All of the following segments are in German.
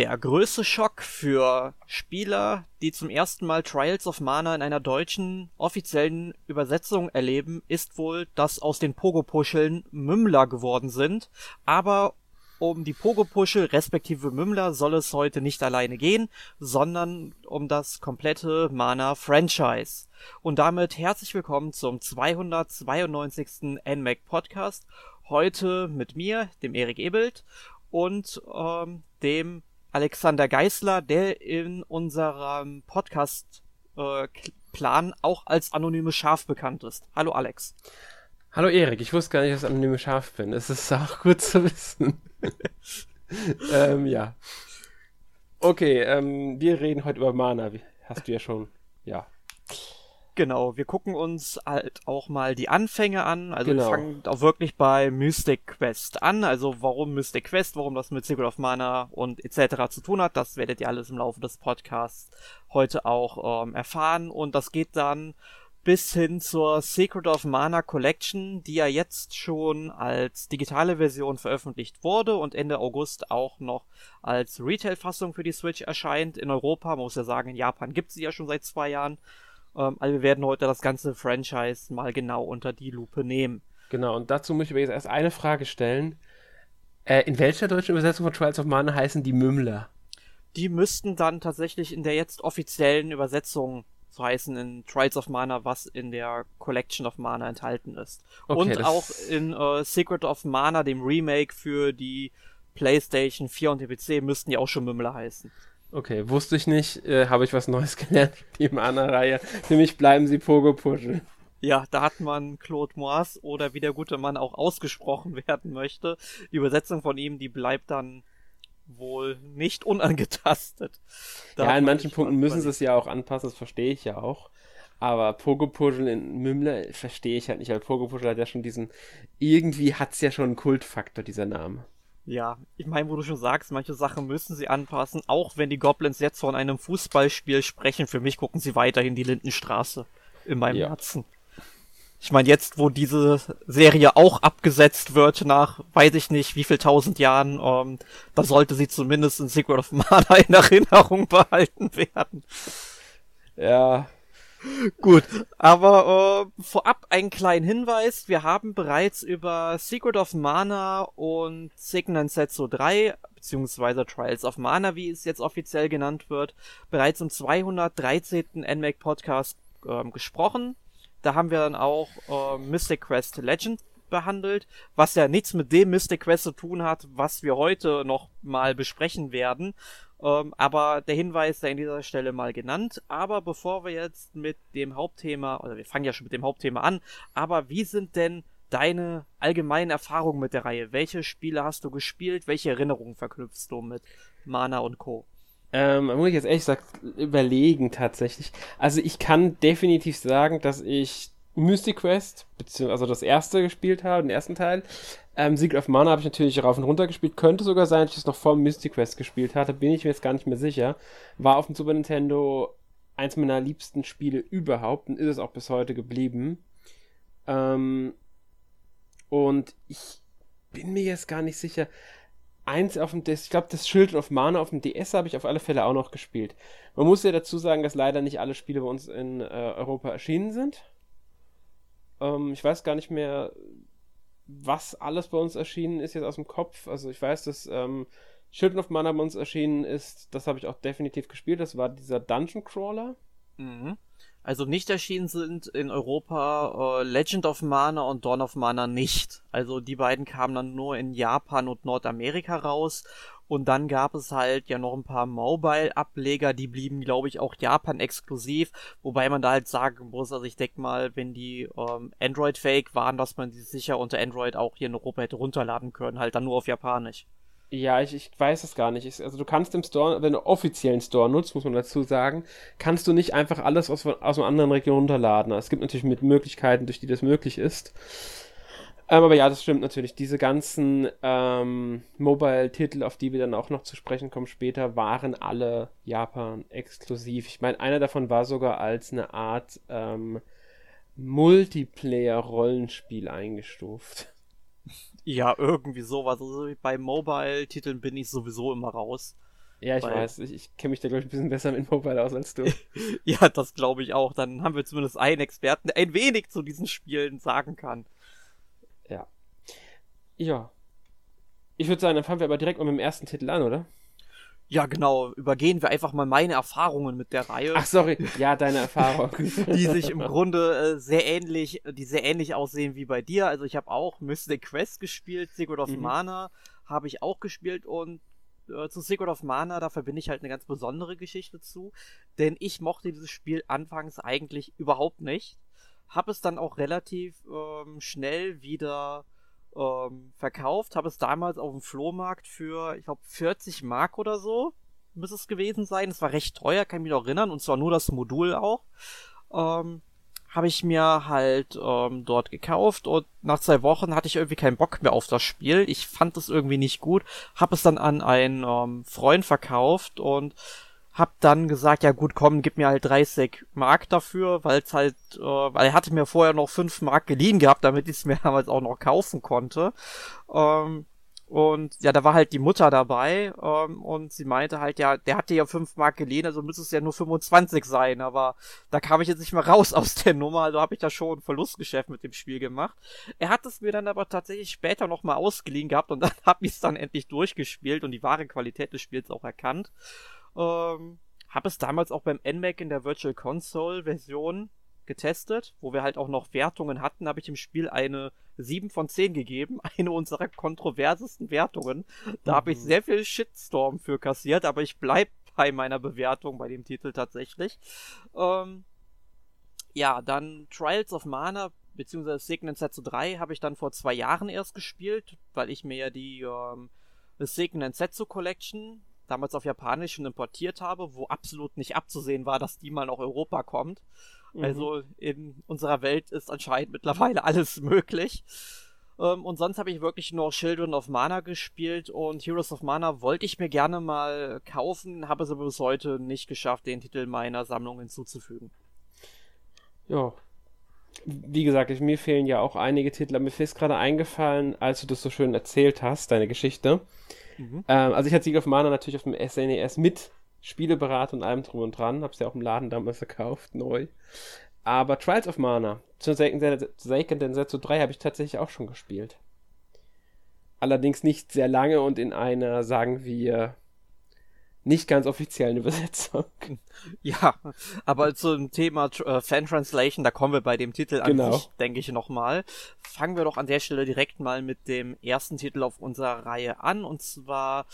Der größte Schock für Spieler, die zum ersten Mal Trials of Mana in einer deutschen offiziellen Übersetzung erleben, ist wohl, dass aus den Pogo-Puscheln Mümmler geworden sind. Aber um die Pogo-Puschel respektive Mümmler soll es heute nicht alleine gehen, sondern um das komplette Mana-Franchise. Und damit herzlich willkommen zum 292. NMAC Podcast. Heute mit mir, dem Erik Ebelt und ähm, dem Alexander Geisler, der in unserem Podcast-Plan äh, auch als anonyme Schaf bekannt ist. Hallo Alex. Hallo Erik, ich wusste gar nicht, dass ich anonyme Schaf bin. Es ist auch gut zu wissen. ähm, ja. Okay, ähm, wir reden heute über Mana. Hast du ja schon, ja, Genau, wir gucken uns halt auch mal die Anfänge an. Also genau. wir fangen auch wirklich bei Mystic Quest an. Also warum Mystic Quest, warum das mit Secret of Mana und etc. zu tun hat, das werdet ihr alles im Laufe des Podcasts heute auch ähm, erfahren. Und das geht dann bis hin zur Secret of Mana Collection, die ja jetzt schon als digitale Version veröffentlicht wurde und Ende August auch noch als Retail-Fassung für die Switch erscheint. In Europa, man muss ja sagen, in Japan gibt sie ja schon seit zwei Jahren. Ähm, also wir werden heute das ganze Franchise mal genau unter die Lupe nehmen. Genau, und dazu muss ich jetzt erst eine Frage stellen. Äh, in welcher deutschen Übersetzung von Trials of Mana heißen die Mümmler? Die müssten dann tatsächlich in der jetzt offiziellen Übersetzung so heißen in Trials of Mana, was in der Collection of Mana enthalten ist. Okay, und auch in äh, Secret of Mana, dem Remake für die PlayStation 4 und den PC, müssten die auch schon Mümmler heißen. Okay, wusste ich nicht, äh, habe ich was Neues gelernt, die Mana-Reihe. Für mich bleiben sie Pogo-Puschel. Ja, da hat man Claude Moas oder wie der gute Mann auch ausgesprochen werden möchte. Die Übersetzung von ihm, die bleibt dann wohl nicht unangetastet. Da ja, in manchen Punkten müssen sie es ja auch anpassen, das verstehe ich ja auch. Aber Pogo-Puschel in Mümmler verstehe ich halt nicht, weil Pogo-Puschel hat ja schon diesen, irgendwie hat es ja schon einen Kultfaktor, dieser Name. Ja, ich meine, wo du schon sagst, manche Sachen müssen sie anpassen, auch wenn die Goblins jetzt von einem Fußballspiel sprechen. Für mich gucken sie weiterhin die Lindenstraße in meinem ja. Herzen. Ich meine, jetzt, wo diese Serie auch abgesetzt wird nach, weiß ich nicht, wie viel tausend Jahren, ähm, da sollte sie zumindest in Secret of Mana in Erinnerung behalten werden. Ja, Gut, aber äh, vorab einen kleinen Hinweis. Wir haben bereits über Secret of Mana und Signan Setsu 3, beziehungsweise Trials of Mana, wie es jetzt offiziell genannt wird, bereits im 213. NMAC Podcast äh, gesprochen. Da haben wir dann auch äh, Mystic Quest Legend behandelt, was ja nichts mit dem Mystic Quest zu tun hat, was wir heute noch mal besprechen werden. Ähm, aber der Hinweis sei an dieser Stelle mal genannt. Aber bevor wir jetzt mit dem Hauptthema, oder wir fangen ja schon mit dem Hauptthema an, aber wie sind denn deine allgemeinen Erfahrungen mit der Reihe? Welche Spiele hast du gespielt? Welche Erinnerungen verknüpfst du mit Mana und Co.? Ähm, muss ich jetzt ehrlich gesagt überlegen tatsächlich. Also ich kann definitiv sagen, dass ich Mystic Quest, beziehungsweise also das erste gespielt habe, den ersten Teil. Ähm, Secret of Mana habe ich natürlich rauf und runter gespielt. Könnte sogar sein, dass ich es noch vor Mystic Quest gespielt hatte. Bin ich mir jetzt gar nicht mehr sicher. War auf dem Super Nintendo eins meiner liebsten Spiele überhaupt und ist es auch bis heute geblieben. Ähm, und ich bin mir jetzt gar nicht sicher. Eins auf dem DS, ich glaube, das Schild of Mana auf dem DS habe ich auf alle Fälle auch noch gespielt. Man muss ja dazu sagen, dass leider nicht alle Spiele bei uns in äh, Europa erschienen sind. Ähm, ich weiß gar nicht mehr, was alles bei uns erschienen ist jetzt aus dem Kopf. Also ich weiß, dass ähm, Children of Mana bei uns erschienen ist. Das habe ich auch definitiv gespielt. Das war dieser Dungeon Crawler. Mhm. Also nicht erschienen sind in Europa äh, Legend of Mana und Dawn of Mana nicht. Also die beiden kamen dann nur in Japan und Nordamerika raus und dann gab es halt ja noch ein paar Mobile-Ableger, die blieben, glaube ich, auch Japan-exklusiv. Wobei man da halt sagen muss, also ich denke mal, wenn die ähm, Android-fake waren, dass man die sicher unter Android auch hier in Europa hätte runterladen können, halt dann nur auf Japanisch. Ja, ich, ich weiß es gar nicht. Also du kannst im Store, wenn du offiziellen Store nutzt, muss man dazu sagen, kannst du nicht einfach alles aus, aus einer anderen Region runterladen. Es gibt natürlich mit Möglichkeiten, durch die das möglich ist. Ähm, aber ja, das stimmt natürlich. Diese ganzen ähm, Mobile-Titel, auf die wir dann auch noch zu sprechen kommen später, waren alle Japan-exklusiv. Ich meine, einer davon war sogar als eine Art ähm, Multiplayer-Rollenspiel eingestuft. Ja, irgendwie sowas. Also bei Mobile-Titeln bin ich sowieso immer raus. Ja, ich Weil, weiß. Ich, ich kenne mich da, glaube ich, ein bisschen besser mit Mobile aus als du. ja, das glaube ich auch. Dann haben wir zumindest einen Experten, der ein wenig zu diesen Spielen sagen kann. Ja. Ja. Ich würde sagen, dann fangen wir aber direkt mal mit dem ersten Titel an, oder? Ja, genau. Übergehen wir einfach mal meine Erfahrungen mit der Reihe. Ach, sorry. Ja, deine Erfahrung. die sich im Grunde äh, sehr ähnlich, die sehr ähnlich aussehen wie bei dir. Also ich habe auch Mystic Quest gespielt, Secret of mhm. Mana habe ich auch gespielt und äh, zu Secret of Mana, da verbinde ich halt eine ganz besondere Geschichte zu, denn ich mochte dieses Spiel anfangs eigentlich überhaupt nicht, habe es dann auch relativ ähm, schnell wieder ähm, verkauft, habe es damals auf dem Flohmarkt für, ich glaube, 40 Mark oder so, muss es gewesen sein. Es war recht teuer, kann ich mich noch erinnern, und zwar nur das Modul auch. Ähm, habe ich mir halt ähm, dort gekauft und nach zwei Wochen hatte ich irgendwie keinen Bock mehr auf das Spiel. Ich fand es irgendwie nicht gut, habe es dann an einen ähm, Freund verkauft und hab dann gesagt, ja gut, komm, gib mir halt 30 Mark dafür, weil es halt, äh, weil er hatte mir vorher noch 5 Mark geliehen gehabt, damit ich es mir damals auch noch kaufen konnte. Ähm, und ja, da war halt die Mutter dabei ähm, und sie meinte halt, ja, der hatte ja 5 Mark geliehen, also müsste es ja nur 25 sein, aber da kam ich jetzt nicht mehr raus aus der Nummer, also habe ich da schon ein Verlustgeschäft mit dem Spiel gemacht. Er hat es mir dann aber tatsächlich später nochmal ausgeliehen gehabt und dann habe ich es dann endlich durchgespielt und die wahre Qualität des Spiels auch erkannt. Ähm, habe es damals auch beim NMAC in der Virtual Console Version getestet, wo wir halt auch noch Wertungen hatten, habe ich im Spiel eine 7 von 10 gegeben. Eine unserer kontroversesten Wertungen. Da mhm. habe ich sehr viel Shitstorm für kassiert, aber ich bleib bei meiner Bewertung bei dem Titel tatsächlich. Ähm, ja, dann Trials of Mana beziehungsweise Signet Setsu 3 habe ich dann vor zwei Jahren erst gespielt, weil ich mir ja die ähm, Signet Setsu Collection damals auf Japanisch schon importiert habe, wo absolut nicht abzusehen war, dass die mal nach Europa kommt. Mhm. Also in unserer Welt ist anscheinend mittlerweile alles möglich. Ähm, und sonst habe ich wirklich nur Children of Mana gespielt und Heroes of Mana wollte ich mir gerne mal kaufen, habe es aber bis heute nicht geschafft, den Titel meiner Sammlung hinzuzufügen. Ja. Wie gesagt, mir fehlen ja auch einige Titel, aber mir ist gerade eingefallen, als du das so schön erzählt hast, deine Geschichte. Mhm. Ähm, also ich hatte Sieg of Mana natürlich auf dem SNES e mit Spieleberater und allem drum und dran. Hab's ja auch im Laden damals verkauft, neu. Aber Trials of Mana, zu Seiken Densetsu 3 habe ich tatsächlich auch schon gespielt. Allerdings nicht sehr lange und in einer, sagen wir, nicht ganz offiziellen Übersetzung. Ja, aber zum Thema äh, Fan Translation, da kommen wir bei dem Titel an genau. sich, denke ich, nochmal. Fangen wir doch an der Stelle direkt mal mit dem ersten Titel auf unserer Reihe an, und zwar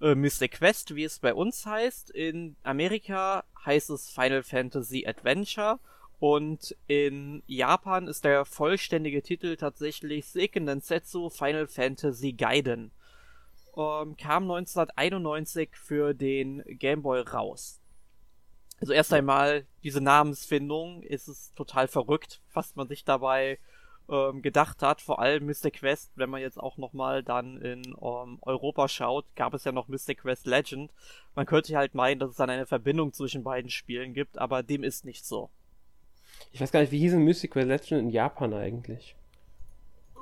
äh, Mystic Quest, wie es bei uns heißt. In Amerika heißt es Final Fantasy Adventure und in Japan ist der vollständige Titel tatsächlich Seiken Densetsu Final Fantasy Gaiden. Ähm, kam 1991 für den Game Boy raus. Also erst einmal diese Namensfindung ist es total verrückt, was man sich dabei ähm, gedacht hat. Vor allem Mystic Quest, wenn man jetzt auch nochmal dann in ähm, Europa schaut, gab es ja noch Mystic Quest Legend. Man könnte halt meinen, dass es dann eine Verbindung zwischen beiden Spielen gibt, aber dem ist nicht so. Ich weiß gar nicht, wie hieß ein Mystic Quest Legend in Japan eigentlich?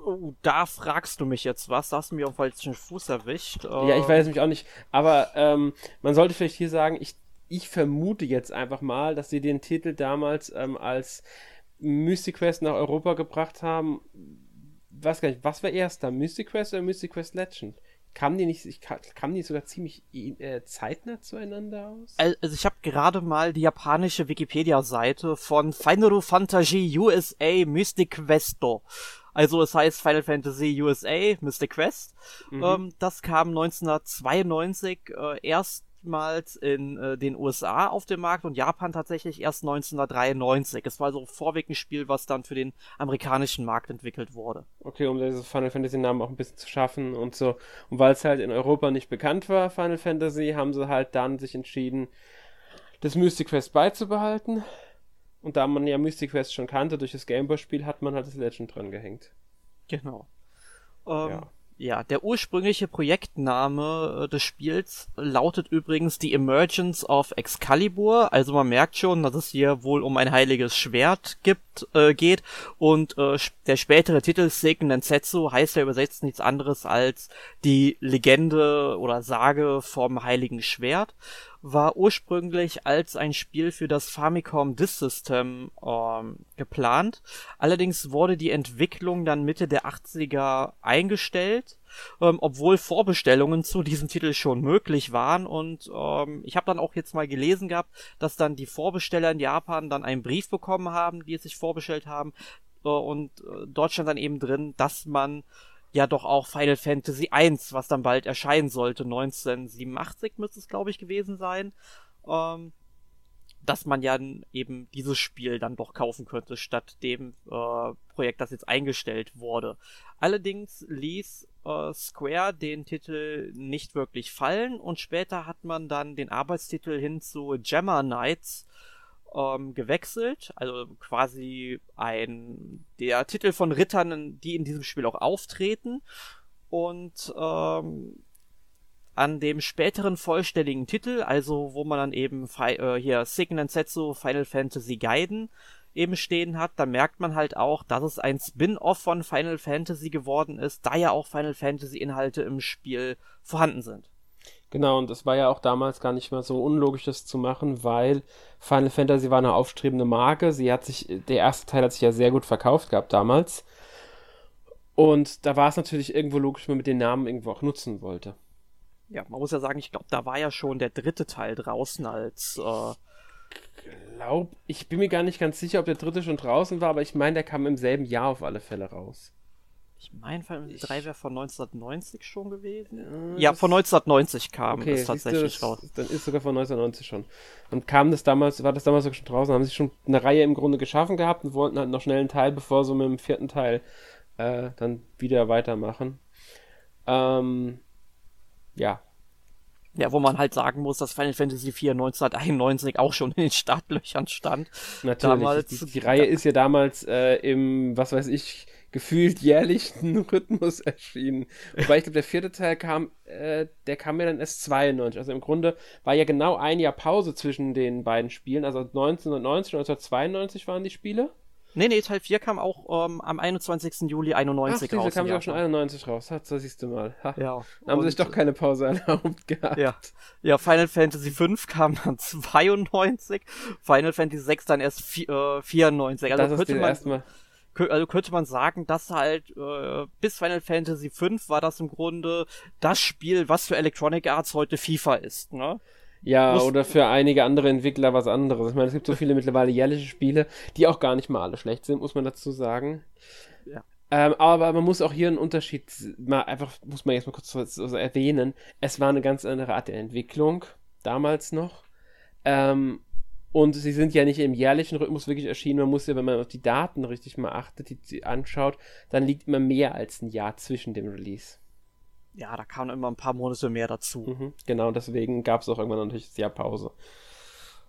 Oh, da fragst du mich jetzt was. Da hast du mir auf falschen Fuß erwischt. Ja, ich weiß es mich auch nicht. Aber ähm, man sollte vielleicht hier sagen, ich, ich vermute jetzt einfach mal, dass sie den Titel damals ähm, als Mystic Quest nach Europa gebracht haben, weiß gar nicht, was war erster, Mystic Quest oder Mystic Quest Legend? Kamen die nicht, kamen die sogar ziemlich äh, zeitnah zueinander aus? Also ich habe gerade mal die japanische Wikipedia-Seite von Final Fantasy USA Mystic Questo. Also es heißt Final Fantasy USA Mystic Quest. Mhm. Ähm, das kam 1992 äh, erst erstmals in äh, den USA auf dem Markt und Japan tatsächlich erst 1993. Es war also vorweg ein Spiel, was dann für den amerikanischen Markt entwickelt wurde. Okay, um diese Final Fantasy Namen auch ein bisschen zu schaffen und so. Und weil es halt in Europa nicht bekannt war, Final Fantasy, haben sie halt dann sich entschieden, das Mystic Quest beizubehalten. Und da man ja Mystic Quest schon kannte durch das Gameboy-Spiel, hat man halt das Legend dran gehängt. Genau. Ähm, ja Ja, der ursprüngliche Projektname äh, des Spiels lautet übrigens The Emergence of Excalibur. Also man merkt schon, dass es hier wohl um ein heiliges Schwert gibt, äh, geht. Und äh, der spätere Titel Seiken Densetsu heißt ja übersetzt nichts anderes als die Legende oder Sage vom heiligen Schwert war ursprünglich als ein Spiel für das Famicom Disk System ähm, geplant. Allerdings wurde die Entwicklung dann Mitte der 80er eingestellt, ähm, obwohl Vorbestellungen zu diesem Titel schon möglich waren. Und ähm, ich habe dann auch jetzt mal gelesen gehabt, dass dann die Vorbesteller in Japan dann einen Brief bekommen haben, die es sich vorbestellt haben. Äh, und äh, dort stand dann eben drin, dass man ja doch auch Final Fantasy I, was dann bald erscheinen sollte, 1987 müsste es glaube ich gewesen sein, ähm, dass man ja eben dieses Spiel dann doch kaufen könnte, statt dem äh, Projekt, das jetzt eingestellt wurde. Allerdings ließ äh, Square den Titel nicht wirklich fallen und später hat man dann den Arbeitstitel hin zu Gemma Knights ähm, gewechselt. Also quasi ein der Titel von Rittern, die in diesem Spiel auch auftreten. Und ähm, an dem späteren vollständigen Titel, also wo man dann eben äh, hier Seiken Setsu Final Fantasy Gaiden eben stehen hat, da merkt man halt auch, dass es ein Spin-off von Final Fantasy geworden ist, da ja auch Final Fantasy Inhalte im Spiel vorhanden sind. Genau, und es war ja auch damals gar nicht mehr so unlogisch, das zu machen, weil Final Fantasy war eine aufstrebende Marke. Sie hat sich, der erste Teil hat sich ja sehr gut verkauft gehabt damals. Und da war es natürlich irgendwo logisch, wenn man mit den Namen irgendwo auch nutzen wollte. Ja, man muss ja sagen, ich glaube, da war ja schon der dritte Teil draußen als. Äh glaub, ich bin mir gar nicht ganz sicher, ob der dritte schon draußen war, aber ich meine, der kam im selben Jahr auf alle Fälle raus. Ich meine, Final Fantasy 3 wäre von 1990 schon gewesen. Ja, ja von 1990 kam okay, es tatsächlich du, raus. Dann ist sogar von 1990 schon. Und kam das damals, war das damals schon draußen, haben sie schon eine Reihe im Grunde geschaffen gehabt und wollten halt noch schnell einen Teil, bevor sie mit dem vierten Teil äh, dann wieder weitermachen. Ähm, ja. Ja, wo man halt sagen muss, dass Final Fantasy 4 1991 auch schon in den Startlöchern stand. Natürlich. Damals, die, die, die Reihe ist ja damals äh, im, was weiß ich, gefühlt jährlichen Rhythmus erschienen. Wobei ich glaube, der vierte Teil kam, äh, der kam mir dann erst 92. Also im Grunde war ja genau ein Jahr Pause zwischen den beiden Spielen. Also 1990 und 1992 waren die Spiele. Nee, nee, Teil 4 kam auch ähm, am 21. Juli 91 Ach, raus. kam ja auch schon 91 raus. Hat, so siehst du mal. Ha. Ja. Dann haben sie sich doch keine Pause erlaubt gehabt. Ja. ja, Final Fantasy 5 kam dann 92, Final Fantasy 6 dann erst äh, 94. Also das könnte man, erstmal also könnte man sagen, dass halt äh, bis Final Fantasy V war das im Grunde das Spiel, was für Electronic Arts heute FIFA ist, ne? Ja, Muss oder für einige andere Entwickler was anderes. Ich meine, es gibt so viele mittlerweile jährliche Spiele, die auch gar nicht mal alle schlecht sind, muss man dazu sagen. Ja. Ähm, aber man muss auch hier einen Unterschied mal einfach, muss man jetzt mal kurz so, so erwähnen. Es war eine ganz andere Art der Entwicklung, damals noch. Ähm, und sie sind ja nicht im jährlichen Rhythmus wirklich erschienen. Man muss ja, wenn man auf die Daten richtig mal achtet, die, die anschaut, dann liegt immer mehr als ein Jahr zwischen dem Release. Ja, da kamen immer ein paar Monate mehr dazu. Mhm, genau, deswegen gab es auch irgendwann natürlich das Jahr Pause.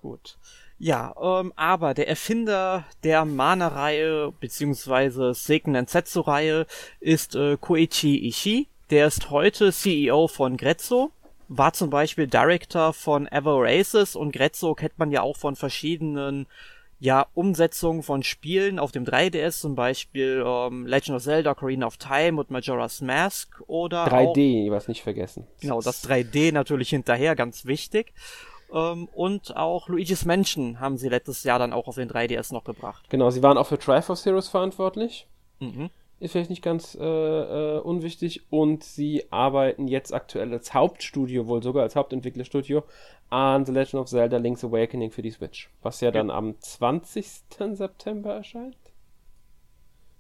Gut. Ja, ähm, aber der Erfinder der Mana-Reihe beziehungsweise Seiken Nensetsu-Reihe ist äh, Koichi Ishii. Der ist heute CEO von Grezzo war zum Beispiel Director von Ever Races und Grezzo kennt man ja auch von verschiedenen ja, Umsetzungen von Spielen auf dem 3DS, zum Beispiel ähm, Legend of Zelda, Ocarina of Time und Majora's Mask oder 3D, was nicht vergessen. Genau, das 3D natürlich hinterher, ganz wichtig. Ähm, und auch Luigi's Mansion haben sie letztes Jahr dann auch auf den 3DS noch gebracht. Genau, sie waren auch für Triforce Heroes verantwortlich. Mhm ist vielleicht nicht ganz äh, äh, unwichtig. Und sie arbeiten jetzt aktuell als Hauptstudio, wohl sogar als Hauptentwicklerstudio, an The Legend of Zelda Link's Awakening für die Switch. Was ja, ja. dann am 20. September erscheint.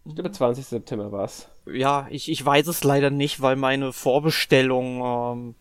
Ich glaube, 20. September war es. Ja, ich, ich weiß es leider nicht, weil meine Vorbestellung ähm,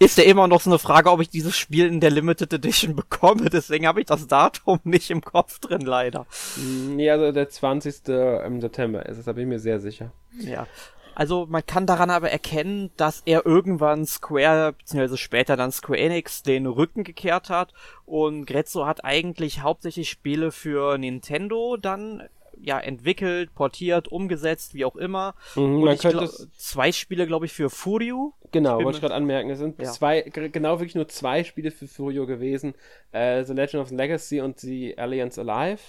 ist ja immer noch so eine Frage, ob ich dieses Spiel in der Limited Edition bekomme. Deswegen habe ich das Datum nicht im Kopf drin, leider. Nee, also der 20. im September ist es, da bin ich mir sehr sicher. Ja. Also man kann daran aber erkennen, dass er irgendwann Square, beziehungsweise später dann Square Enix, den Rücken gekehrt hat. Und Grezzo hat eigentlich hauptsächlich Spiele für Nintendo dann ja entwickelt, portiert, umgesetzt, wie auch immer. Mhm, man könnte zwei Spiele, glaube ich, für Furio. Genau, wollte ich gerade anmerken. Es sind ja. zwei, genau wirklich nur zwei Spiele für Furio gewesen. Äh, the Legend of the Legacy und The Alliance Alive.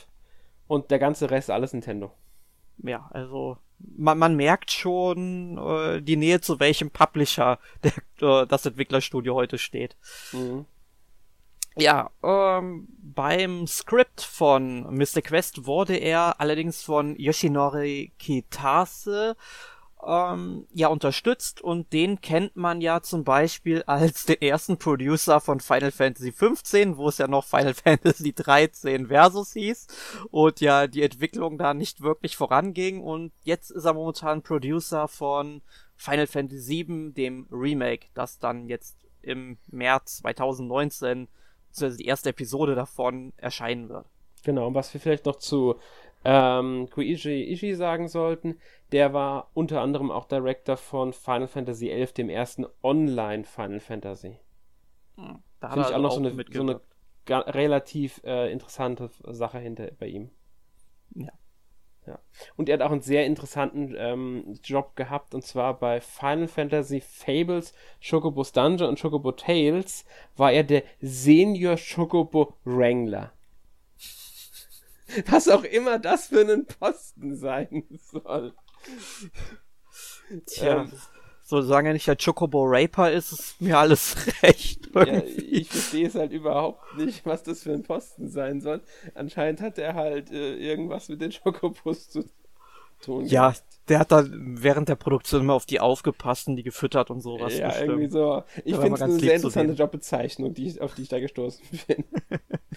Und der ganze Rest alles Nintendo. Ja, also man, man merkt schon äh, die Nähe zu welchem Publisher der, äh, das Entwicklerstudio heute steht. Mhm. Ja, ähm, beim Skript von Mr. Quest wurde er allerdings von Yoshinori Kitase ähm, ja unterstützt und den kennt man ja zum Beispiel als den ersten Producer von Final Fantasy 15, wo es ja noch Final Fantasy 13 Versus hieß und ja die Entwicklung da nicht wirklich voranging und jetzt ist er momentan Producer von Final Fantasy 7, dem Remake, das dann jetzt im März 2019 beziehungsweise die erste Episode davon erscheinen wird. Genau, und was wir vielleicht noch zu ähm, Koichi Ishii sagen sollten, der war unter anderem auch Director von Final Fantasy XI, dem ersten Online Final Fantasy. Hm, da Finde ich also auch noch so eine, so eine relativ äh, interessante Sache hinter bei ihm. Ja. Ja. Und er hat auch einen sehr interessanten ähm, Job gehabt, und zwar bei Final Fantasy Fables, Chocobo's Dungeon und Chocobo Tales war er der Senior Chocobo Wrangler. Was auch immer das für einen Posten sein soll. Tja. Ähm, solange er nicht der Chocobo Raper ist, ist mir alles recht. Ja, ich verstehe es halt überhaupt nicht, was das für ein Posten sein soll. Anscheinend hat er halt äh, irgendwas mit den Chocobos zu tun. Ja, gehabt. der hat da während der Produktion immer auf die aufgepasst und die gefüttert und sowas. Ja, bestimmt. irgendwie so. Ich finde es eine sehr interessante Jobbezeichnung, die, auf die ich da gestoßen bin.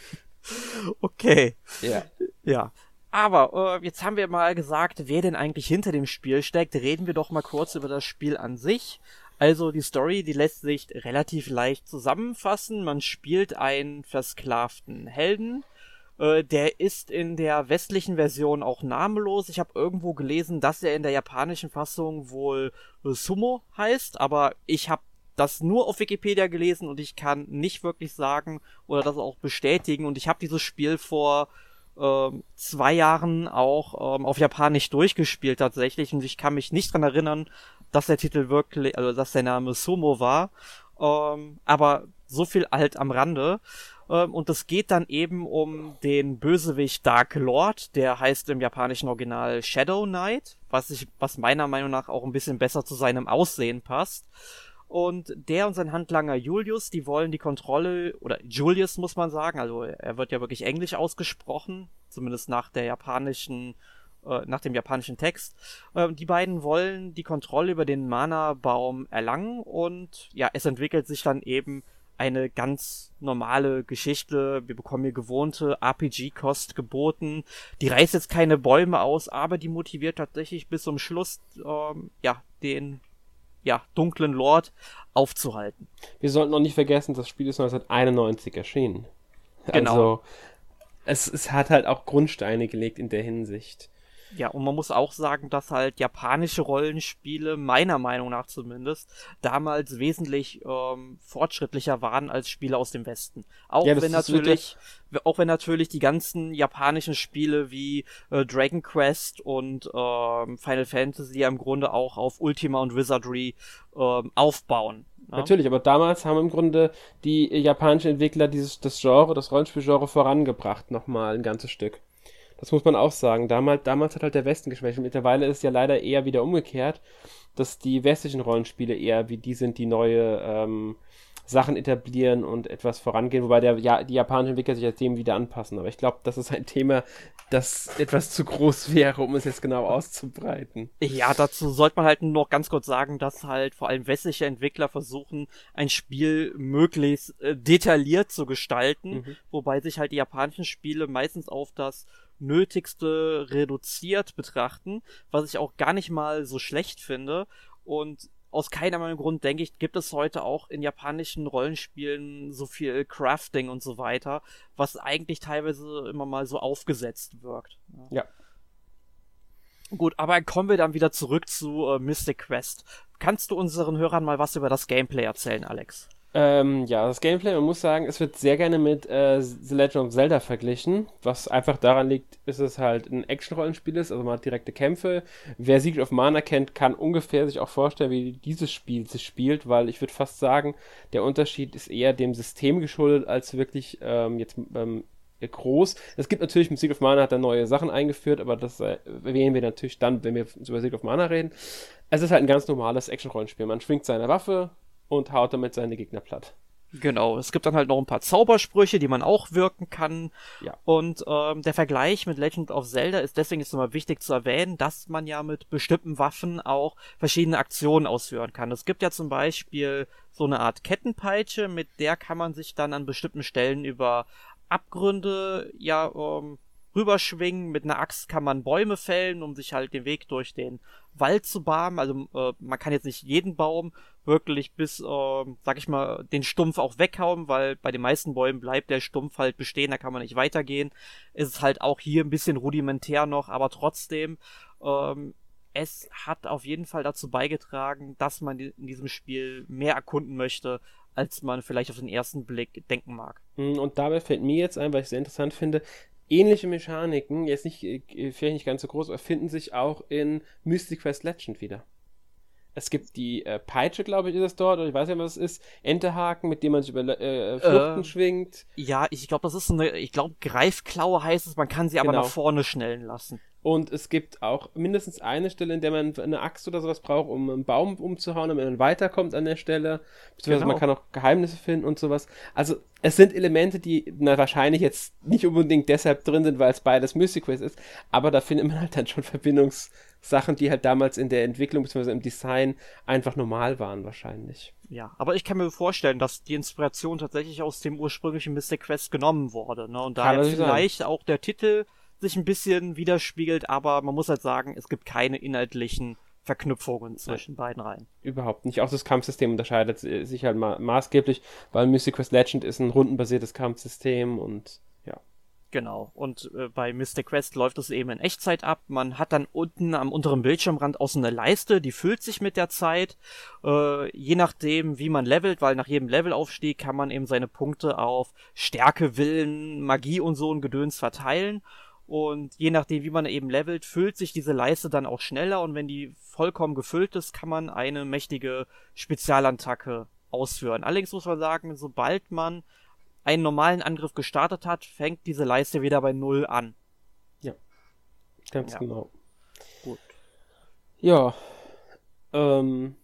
okay. Ja. Ja. Aber äh, jetzt haben wir mal gesagt, wer denn eigentlich hinter dem Spiel steckt. Reden wir doch mal kurz über das Spiel an sich. Also die Story, die lässt sich relativ leicht zusammenfassen. Man spielt einen versklavten Helden. Äh, der ist in der westlichen Version auch namenlos. Ich habe irgendwo gelesen, dass er in der japanischen Fassung wohl Sumo heißt, aber ich habe das nur auf Wikipedia gelesen und ich kann nicht wirklich sagen oder das auch bestätigen. Und ich habe dieses Spiel vor zwei Jahren auch ähm, auf Japanisch durchgespielt tatsächlich und ich kann mich nicht dran erinnern, dass der Titel wirklich, also dass der Name Sumo war. Ähm, aber so viel halt am Rande. Ähm, und es geht dann eben um den Bösewicht Dark Lord, der heißt im japanischen Original Shadow Knight, was ich, was meiner Meinung nach auch ein bisschen besser zu seinem Aussehen passt. Und der und sein Handlanger Julius, die wollen die Kontrolle, oder Julius muss man sagen, also er wird ja wirklich englisch ausgesprochen, zumindest nach der japanischen, äh, nach dem japanischen Text. Äh, die beiden wollen die Kontrolle über den Mana-Baum erlangen und ja, es entwickelt sich dann eben eine ganz normale Geschichte. Wir bekommen hier gewohnte RPG-Kost geboten. Die reißt jetzt keine Bäume aus, aber die motiviert tatsächlich bis zum Schluss, ähm, ja, den ja, dunklen Lord aufzuhalten. Wir sollten noch nicht vergessen, das Spiel ist 1991 erschienen. Genau. Also, es, es hat halt auch Grundsteine gelegt in der Hinsicht. Ja, und man muss auch sagen, dass halt japanische Rollenspiele, meiner Meinung nach zumindest, damals wesentlich ähm, fortschrittlicher waren als Spiele aus dem Westen. Auch ja, wenn natürlich, auch wenn natürlich die ganzen japanischen Spiele wie äh, Dragon Quest und ähm, Final Fantasy ja im Grunde auch auf Ultima und Wizardry ähm, aufbauen. Ja? Natürlich, aber damals haben im Grunde die japanischen Entwickler dieses das Genre, das Rollenspielgenre vorangebracht, nochmal ein ganzes Stück. Das muss man auch sagen. Damals, damals hat halt der Westen geschwächt. Mittlerweile ist es ja leider eher wieder umgekehrt, dass die westlichen Rollenspiele eher wie die sind, die neue ähm, Sachen etablieren und etwas vorangehen, wobei der, ja, die japanischen Entwickler sich dem wieder anpassen. Aber ich glaube, das ist ein Thema, das etwas zu groß wäre, um es jetzt genau auszubreiten. Ja, dazu sollte man halt noch ganz kurz sagen, dass halt vor allem westliche Entwickler versuchen, ein Spiel möglichst äh, detailliert zu gestalten, mhm. wobei sich halt die japanischen Spiele meistens auf das Nötigste reduziert betrachten, was ich auch gar nicht mal so schlecht finde. Und aus keinem anderen Grund, denke ich, gibt es heute auch in japanischen Rollenspielen so viel Crafting und so weiter, was eigentlich teilweise immer mal so aufgesetzt wirkt. Ja. ja. Gut, aber kommen wir dann wieder zurück zu äh, Mystic Quest. Kannst du unseren Hörern mal was über das Gameplay erzählen, Alex? Ähm, ja, das Gameplay, man muss sagen, es wird sehr gerne mit äh, The Legend of Zelda verglichen, was einfach daran liegt, ist es halt ein Action-Rollenspiel ist, also man hat direkte Kämpfe. Wer Secret of Mana kennt, kann ungefähr sich auch vorstellen, wie dieses Spiel sich spielt, weil ich würde fast sagen, der Unterschied ist eher dem System geschuldet, als wirklich ähm, jetzt ähm, groß. Es gibt natürlich mit Secret of Mana hat er neue Sachen eingeführt, aber das äh, erwähnen wir natürlich dann, wenn wir über Secret of Mana reden. Es ist halt ein ganz normales Action-Rollenspiel. Man schwingt seine Waffe, und haut damit seine Gegner platt. Genau, es gibt dann halt noch ein paar Zaubersprüche, die man auch wirken kann. Ja. Und ähm, der Vergleich mit Legend of Zelda ist deswegen ist nochmal wichtig zu erwähnen, dass man ja mit bestimmten Waffen auch verschiedene Aktionen ausführen kann. Es gibt ja zum Beispiel so eine Art Kettenpeitsche, mit der kann man sich dann an bestimmten Stellen über Abgründe ja ähm, rüberschwingen. Mit einer Axt kann man Bäume fällen, um sich halt den Weg durch den Wald zu bahnen. Also äh, man kann jetzt nicht jeden Baum wirklich bis, äh, sag ich mal, den Stumpf auch weghauen, weil bei den meisten Bäumen bleibt der Stumpf halt bestehen, da kann man nicht weitergehen. Ist halt auch hier ein bisschen rudimentär noch, aber trotzdem, ähm, es hat auf jeden Fall dazu beigetragen, dass man in diesem Spiel mehr erkunden möchte, als man vielleicht auf den ersten Blick denken mag. Hm, und dabei fällt mir jetzt ein, weil ich sehr interessant finde, ähnliche Mechaniken, jetzt nicht, äh, vielleicht nicht ganz so groß, aber finden sich auch in Mystic Quest Legend wieder. Es gibt die äh, Peitsche, glaube ich, ist es dort, oder ich weiß nicht, was es ist. Entehaken, mit dem man sich über äh, Fluchten äh, schwingt. Ja, ich glaube, das ist eine, ich glaube, Greifklaue heißt es, man kann sie aber genau. nach vorne schnellen lassen. Und es gibt auch mindestens eine Stelle, in der man eine Axt oder sowas braucht, um einen Baum umzuhauen, damit man weiterkommt an der Stelle. Beziehungsweise genau. man kann auch Geheimnisse finden und sowas. Also es sind Elemente, die na, wahrscheinlich jetzt nicht unbedingt deshalb drin sind, weil es beides Mystic Quest ist, aber da findet man halt dann schon Verbindungssachen, die halt damals in der Entwicklung bzw. im Design einfach normal waren wahrscheinlich. Ja, aber ich kann mir vorstellen, dass die Inspiration tatsächlich aus dem ursprünglichen Mystic Quest genommen wurde. Ne? Und daher vielleicht sein. auch der Titel sich ein bisschen widerspiegelt, aber man muss halt sagen, es gibt keine inhaltlichen Verknüpfungen zwischen Nein. beiden Reihen. Überhaupt nicht. Auch das Kampfsystem unterscheidet sich halt ma maßgeblich, weil Mystic Quest Legend ist ein rundenbasiertes Kampfsystem und ja. Genau. Und äh, bei Mystic Quest läuft es eben in Echtzeit ab. Man hat dann unten am unteren Bildschirmrand auch so eine Leiste, die füllt sich mit der Zeit. Äh, je nachdem, wie man levelt, weil nach jedem Levelaufstieg kann man eben seine Punkte auf Stärke, Willen, Magie und so ein Gedöns verteilen. Und je nachdem, wie man eben levelt, füllt sich diese Leiste dann auch schneller und wenn die vollkommen gefüllt ist, kann man eine mächtige Spezialattacke ausführen. Allerdings muss man sagen, sobald man einen normalen Angriff gestartet hat, fängt diese Leiste wieder bei Null an. Ja, ganz ja. genau. Gut. Ja, ähm,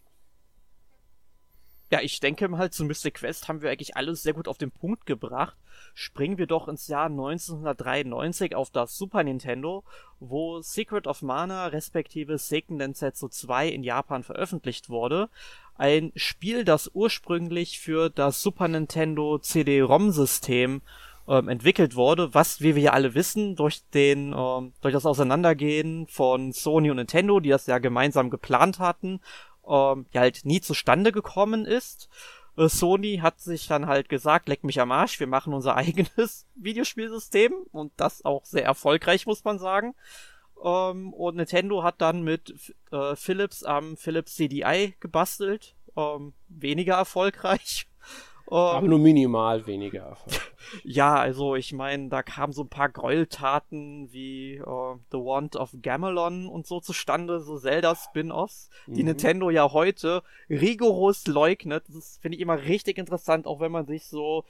ja, ich denke mal, zu Mystic Quest haben wir eigentlich alles sehr gut auf den Punkt gebracht. Springen wir doch ins Jahr 1993 auf das Super Nintendo, wo Secret of Mana respektive Seiken Densetsu 2 in Japan veröffentlicht wurde. Ein Spiel, das ursprünglich für das Super Nintendo CD-ROM-System ähm, entwickelt wurde, was, wie wir ja alle wissen, durch den, ähm, durch das Auseinandergehen von Sony und Nintendo, die das ja gemeinsam geplant hatten, ähm, ja halt nie zustande gekommen ist. Äh, Sony hat sich dann halt gesagt, leck mich am Arsch, wir machen unser eigenes Videospielsystem und das auch sehr erfolgreich, muss man sagen. Ähm, und Nintendo hat dann mit äh, Philips am Philips CDI gebastelt. Ähm, weniger erfolgreich. Aber nur minimal weniger ja, also ich meine, da kamen so ein paar Gräueltaten wie uh, The Wand of Gamelon und so zustande, so Zelda-Spin-Offs, die mhm. Nintendo ja heute rigoros leugnet. Das finde ich immer richtig interessant, auch wenn man sich so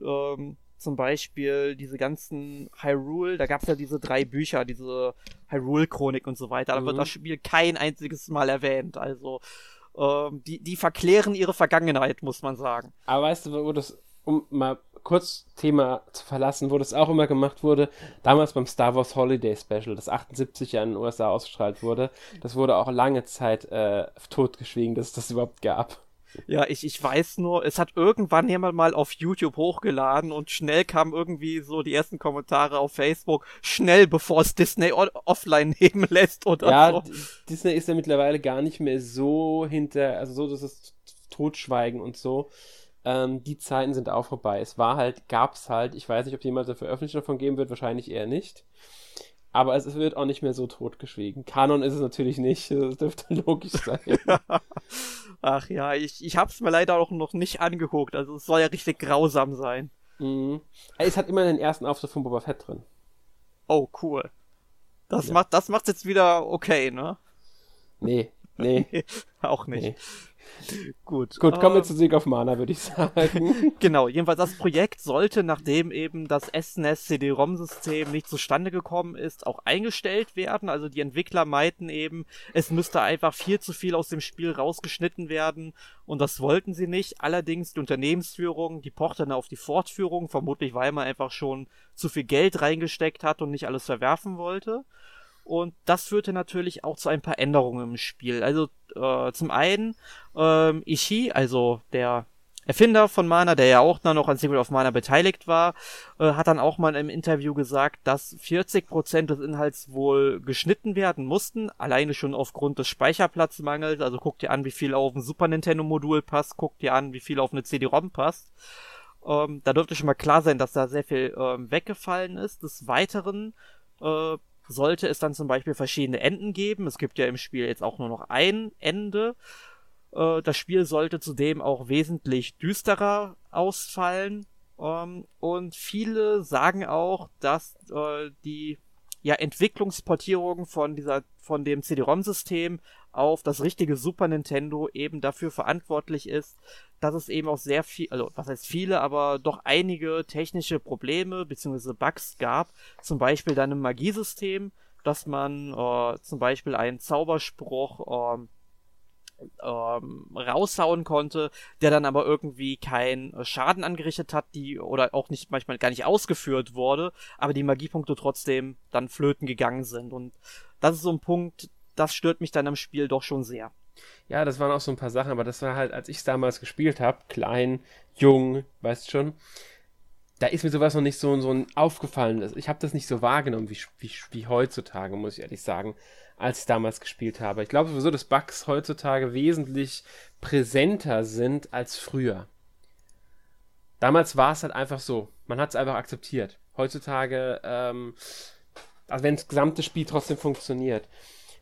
ähm, zum Beispiel diese ganzen Hyrule, da gab es ja diese drei Bücher, diese Hyrule-Chronik und so weiter, da mhm. wird das Spiel kein einziges Mal erwähnt. Also ähm, die, die verklären ihre Vergangenheit, muss man sagen. Aber weißt du, wo das, um mal kurz Thema zu verlassen, wo das auch immer gemacht wurde, damals beim Star Wars Holiday Special, das 78 ja in den USA ausgestrahlt wurde, das wurde auch lange Zeit äh, totgeschwiegen, dass es das überhaupt gab. Ja, ich, ich weiß nur, es hat irgendwann jemand mal auf YouTube hochgeladen und schnell kamen irgendwie so die ersten Kommentare auf Facebook, schnell bevor es Disney offline nehmen lässt oder ja, so. Disney ist ja mittlerweile gar nicht mehr so hinter, also so, dass es Totschweigen und so. Ähm, die Zeiten sind auch vorbei. Es war halt, gab's halt, ich weiß nicht, ob jemand eine Veröffentlichung davon geben wird, wahrscheinlich eher nicht. Aber es wird auch nicht mehr so totgeschwiegen. Kanon ist es natürlich nicht, das dürfte logisch sein. Ach ja, ich, ich hab's mir leider auch noch nicht angeguckt, also es soll ja richtig grausam sein. Mhm. Es hat immer den ersten Auftritt von Boba Fett drin. Oh, cool. Das ja. macht das macht's jetzt wieder okay, ne? Nee, nee. auch nicht. Nee. Gut. Gut, kommen wir äh, zu Sieg of Mana, würde ich sagen. genau, jedenfalls das Projekt sollte, nachdem eben das SNES CD-ROM-System nicht zustande gekommen ist, auch eingestellt werden. Also die Entwickler meinten eben, es müsste einfach viel zu viel aus dem Spiel rausgeschnitten werden und das wollten sie nicht. Allerdings die Unternehmensführung, die pochte dann auf die Fortführung, vermutlich weil man einfach schon zu viel Geld reingesteckt hat und nicht alles verwerfen wollte. Und das führte natürlich auch zu ein paar Änderungen im Spiel. Also äh, zum einen ähm, Ishii, also der Erfinder von Mana, der ja auch dann noch an Secret of Mana beteiligt war, äh, hat dann auch mal im Interview gesagt, dass 40% des Inhalts wohl geschnitten werden mussten, alleine schon aufgrund des Speicherplatzmangels. Also guckt ihr an, wie viel auf ein Super Nintendo Modul passt, guckt ihr an, wie viel auf eine CD-ROM passt. Ähm, da dürfte schon mal klar sein, dass da sehr viel ähm, weggefallen ist. Des Weiteren äh, sollte es dann zum Beispiel verschiedene Enden geben. Es gibt ja im Spiel jetzt auch nur noch ein Ende. Äh, das Spiel sollte zudem auch wesentlich düsterer ausfallen. Ähm, und viele sagen auch, dass äh, die ja, Entwicklungsportierung von dieser, von dem CD-ROM-System auf das richtige Super Nintendo eben dafür verantwortlich ist, dass es eben auch sehr viel, also was heißt viele, aber doch einige technische Probleme bzw. Bugs gab. Zum Beispiel dann im Magiesystem, dass man äh, zum Beispiel einen Zauberspruch ähm, ähm, raushauen konnte, der dann aber irgendwie keinen Schaden angerichtet hat, die oder auch nicht manchmal gar nicht ausgeführt wurde, aber die Magiepunkte trotzdem dann flöten gegangen sind. Und das ist so ein Punkt, das stört mich dann am Spiel doch schon sehr. Ja, das waren auch so ein paar Sachen, aber das war halt, als ich es damals gespielt habe, klein, jung, weißt schon, da ist mir sowas noch nicht so, so aufgefallen. Ich habe das nicht so wahrgenommen wie, wie, wie heutzutage, muss ich ehrlich sagen, als ich damals gespielt habe. Ich glaube sowieso, dass Bugs heutzutage wesentlich präsenter sind als früher. Damals war es halt einfach so. Man hat es einfach akzeptiert. Heutzutage, ähm, also wenn das gesamte Spiel trotzdem funktioniert.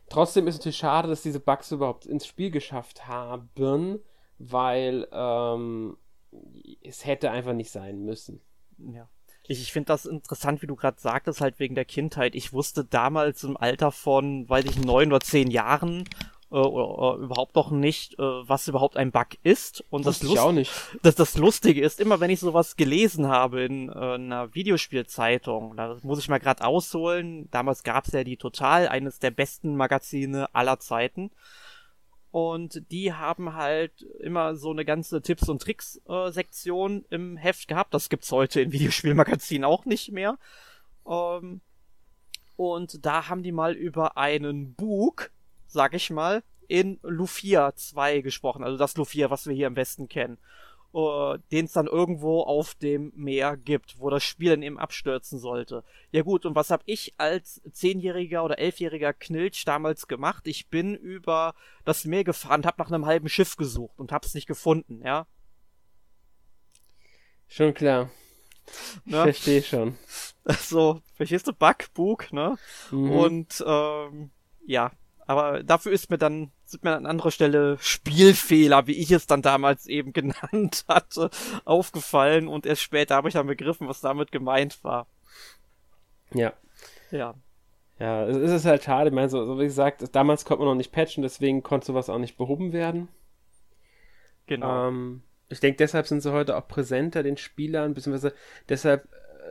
Trotzdem ist es natürlich schade, dass diese Bugs überhaupt ins Spiel geschafft haben, weil ähm, es hätte einfach nicht sein müssen. Ja. Ich, ich finde das interessant, wie du gerade sagtest, halt wegen der Kindheit. Ich wusste damals im Alter von, weiß ich, neun oder zehn Jahren äh, oder, überhaupt noch nicht, äh, was überhaupt ein Bug ist. Und das, Lust auch nicht. Das, das Lustige ist, immer wenn ich sowas gelesen habe in, äh, einer Videospielzeitung, da muss ich mal gerade ausholen, damals gab's ja die Total, eines der besten Magazine aller Zeiten. Und die haben halt immer so eine ganze Tipps und Tricks äh, Sektion im Heft gehabt. Das gibt's heute in Videospielmagazinen auch nicht mehr. Ähm, und da haben die mal über einen Bug sag ich mal, in Lufia 2 gesprochen, also das Lufia, was wir hier im Westen kennen. Uh, den es dann irgendwo auf dem Meer gibt, wo das Spiel dann eben abstürzen sollte. Ja gut, und was habe ich als zehnjähriger oder elfjähriger Knilch damals gemacht? Ich bin über das Meer gefahren, habe nach einem halben Schiff gesucht und hab's nicht gefunden, ja. Schon klar. Ich ne? verstehe schon. So, verstehst du? Bug, ne? Mhm. Und ähm, ja, aber dafür ist mir dann, sind mir an anderer Stelle Spielfehler, wie ich es dann damals eben genannt hatte, aufgefallen und erst später habe ich dann begriffen, was damit gemeint war. Ja. Ja. Ja, es ist halt schade, ich meine, so, so wie gesagt, damals konnte man noch nicht patchen, deswegen konnte sowas auch nicht behoben werden. Genau. Ähm, ich denke, deshalb sind sie heute auch präsenter den Spielern, beziehungsweise deshalb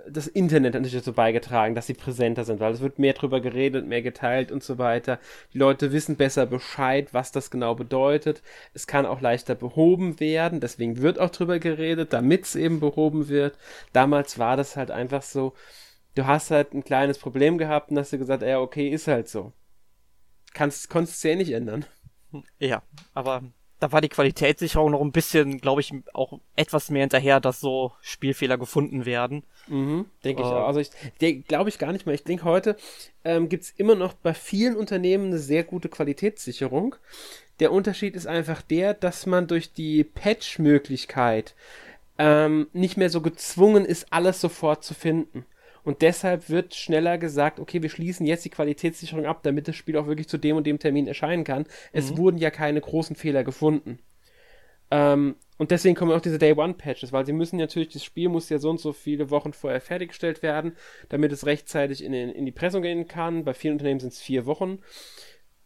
das Internet hat natürlich dazu beigetragen, dass sie präsenter sind, weil es wird mehr drüber geredet, mehr geteilt und so weiter. Die Leute wissen besser Bescheid, was das genau bedeutet. Es kann auch leichter behoben werden, deswegen wird auch drüber geredet, damit es eben behoben wird. Damals war das halt einfach so, du hast halt ein kleines Problem gehabt und hast du gesagt, ja, okay, ist halt so. Kannst, konntest es ja nicht ändern. Ja, aber da war die Qualitätssicherung noch ein bisschen, glaube ich, auch etwas mehr hinterher, dass so Spielfehler gefunden werden. Mhm, denke ich äh. auch. Also ich glaube ich gar nicht mehr. Ich denke, heute ähm, gibt es immer noch bei vielen Unternehmen eine sehr gute Qualitätssicherung. Der Unterschied ist einfach der, dass man durch die Patch-Möglichkeit ähm, nicht mehr so gezwungen ist, alles sofort zu finden. Und deshalb wird schneller gesagt, okay, wir schließen jetzt die Qualitätssicherung ab, damit das Spiel auch wirklich zu dem und dem Termin erscheinen kann. Es Mhm. wurden ja keine großen Fehler gefunden. Ähm, und deswegen kommen auch diese Day One Patches, weil sie müssen natürlich, das Spiel muss ja so und so viele Wochen vorher fertiggestellt werden, damit es rechtzeitig in, in die Pressung gehen kann. Bei vielen Unternehmen sind es vier Wochen,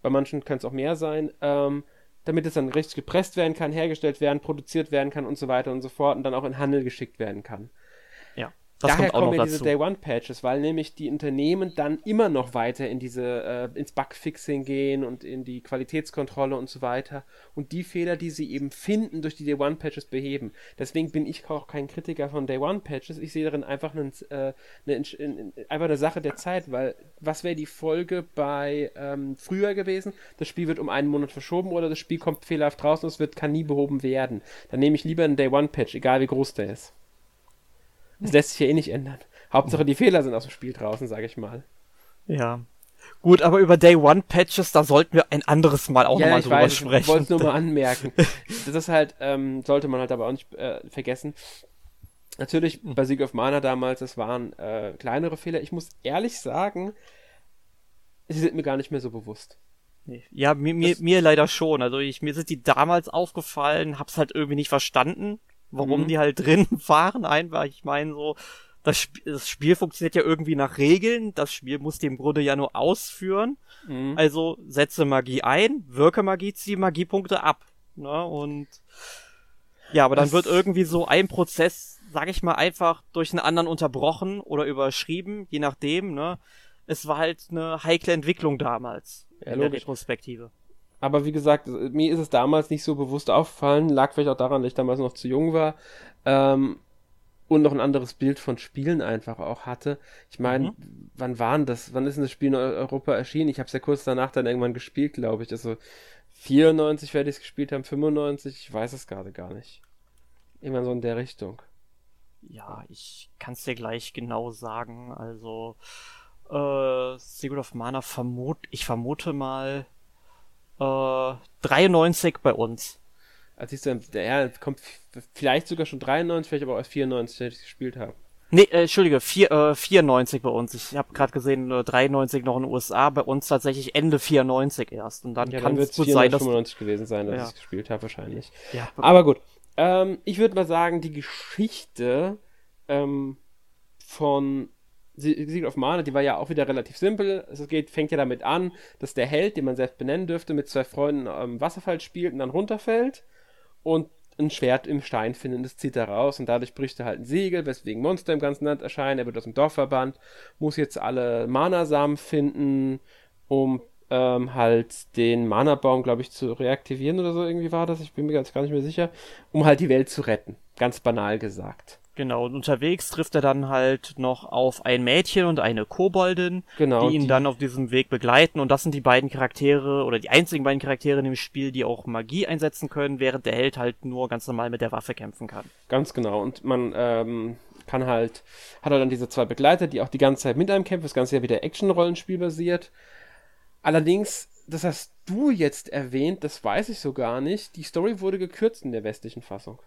bei manchen kann es auch mehr sein. Ähm, damit es dann richtig gepresst werden kann, hergestellt werden, produziert werden kann und so weiter und so fort und dann auch in Handel geschickt werden kann. Ja, das Daher kommt auch kommen noch ja diese dazu. Day One Patches, weil nämlich die Unternehmen dann immer noch weiter in diese äh, ins Bugfixing gehen und in die Qualitätskontrolle und so weiter und die Fehler, die sie eben finden, durch die Day One Patches beheben. Deswegen bin ich auch kein Kritiker von Day One Patches. Ich sehe darin einfach einen, äh, eine, in- in- einfach eine Sache der Zeit, weil was wäre die Folge bei ähm, früher gewesen? Das Spiel wird um einen Monat verschoben oder das Spiel kommt fehlerhaft raus und es wird kann nie behoben werden. Dann nehme ich lieber einen Day One Patch, egal wie groß der ist. Das lässt sich ja eh nicht ändern. Hauptsache die Fehler sind aus dem Spiel draußen, sage ich mal. Ja. Gut, aber über Day One Patches, da sollten wir ein anderes Mal auch nochmal ich drüber weiß, ich sprechen. wollte es nur mal anmerken. Das ist halt, ähm, sollte man halt aber auch nicht äh, vergessen. Natürlich, bei Sieg of Mana damals, das waren äh, kleinere Fehler. Ich muss ehrlich sagen, sie sind mir gar nicht mehr so bewusst. Ja, mir, mir, Das- mir leider schon. Also ich, mir sind die damals aufgefallen, hab's halt irgendwie nicht verstanden, warum Mhm. die halt drin waren. Einfach, ich meine so, das, Sp das Spiel funktioniert ja irgendwie nach Regeln. Das Spiel muss die im Grunde ja nur ausführen. Mhm. Also setze Magie ein, wirke Magie, ziehe Magiepunkte ab. Ne? Und ja, aber dann Das- wird irgendwie so ein Prozess, sag ich mal, einfach durch einen anderen unterbrochen oder überschrieben, je nachdem. Ne? Es war halt eine heikle Entwicklung damals Ja, in der logisch. Retrospektive. Aber wie gesagt, mir ist es damals nicht so bewusst aufgefallen. Lag vielleicht auch daran, dass ich damals noch zu jung war. Ähm, und noch ein anderes Bild von Spielen einfach auch hatte. Ich meine, Mhm. wann waren das? Wann ist denn das Spiel in Eu- Europa erschienen? Ich habe es ja kurz danach dann irgendwann gespielt, glaube ich. Also 94 werde ich es gespielt haben, 95, ich weiß es gerade gar nicht. Irgendwann so in der Richtung. Ja, ich kann's dir gleich genau sagen. Also, äh, Secret of Mana vermut, ich vermute mal, äh, 93 bei uns. Als ich dann, der ja, kommt vielleicht sogar schon 93, vielleicht aber auch erst 94, wenn ich es gespielt habe. Nee, äh, Entschuldige, vier, äh, 94 bei uns. Ich habe gerade gesehen, äh, 93 noch in den USA, bei uns tatsächlich Ende 94 erst. Und dann Ja, kann dann es gut sein, dass... 95 gewesen sein, als Ja. ich es gespielt habe, wahrscheinlich. Ja, Aber gut. Ähm, ich würde mal sagen, die Geschichte ähm, von Secret of Mana, die war ja auch wieder relativ simpel. Es geht, fängt ja damit an, dass der Held, den man selbst benennen dürfte, mit zwei Freunden am Wasserfall spielt und dann runterfällt und ein Schwert im Stein findet das zieht er raus und dadurch bricht er halt ein Siegel, weswegen Monster im ganzen Land erscheinen. Er wird aus dem Dorf verbannt, muss jetzt alle Mana-Samen finden, um ähm, halt den Mana-Baum, glaube ich, zu reaktivieren oder so irgendwie war das. Ich bin mir ganz gar nicht mehr sicher, um halt die Welt zu retten. Ganz banal gesagt. Genau, und unterwegs trifft er dann halt noch auf ein Mädchen und eine Koboldin, Genau, die ihn die- dann auf diesem Weg begleiten. Und das sind die beiden Charaktere oder die einzigen beiden Charaktere in dem Spiel, die auch Magie einsetzen können, während der Held halt nur ganz normal mit der Waffe kämpfen kann. Ganz genau. Und man ähm, kann halt, hat halt dann diese zwei Begleiter, die auch die ganze Zeit mit einem kämpfen. Das Ganze ja wieder Action-Rollenspiel basiert. Allerdings, das hast du jetzt erwähnt, das weiß ich so gar nicht. Die Story wurde gekürzt in der westlichen Fassung.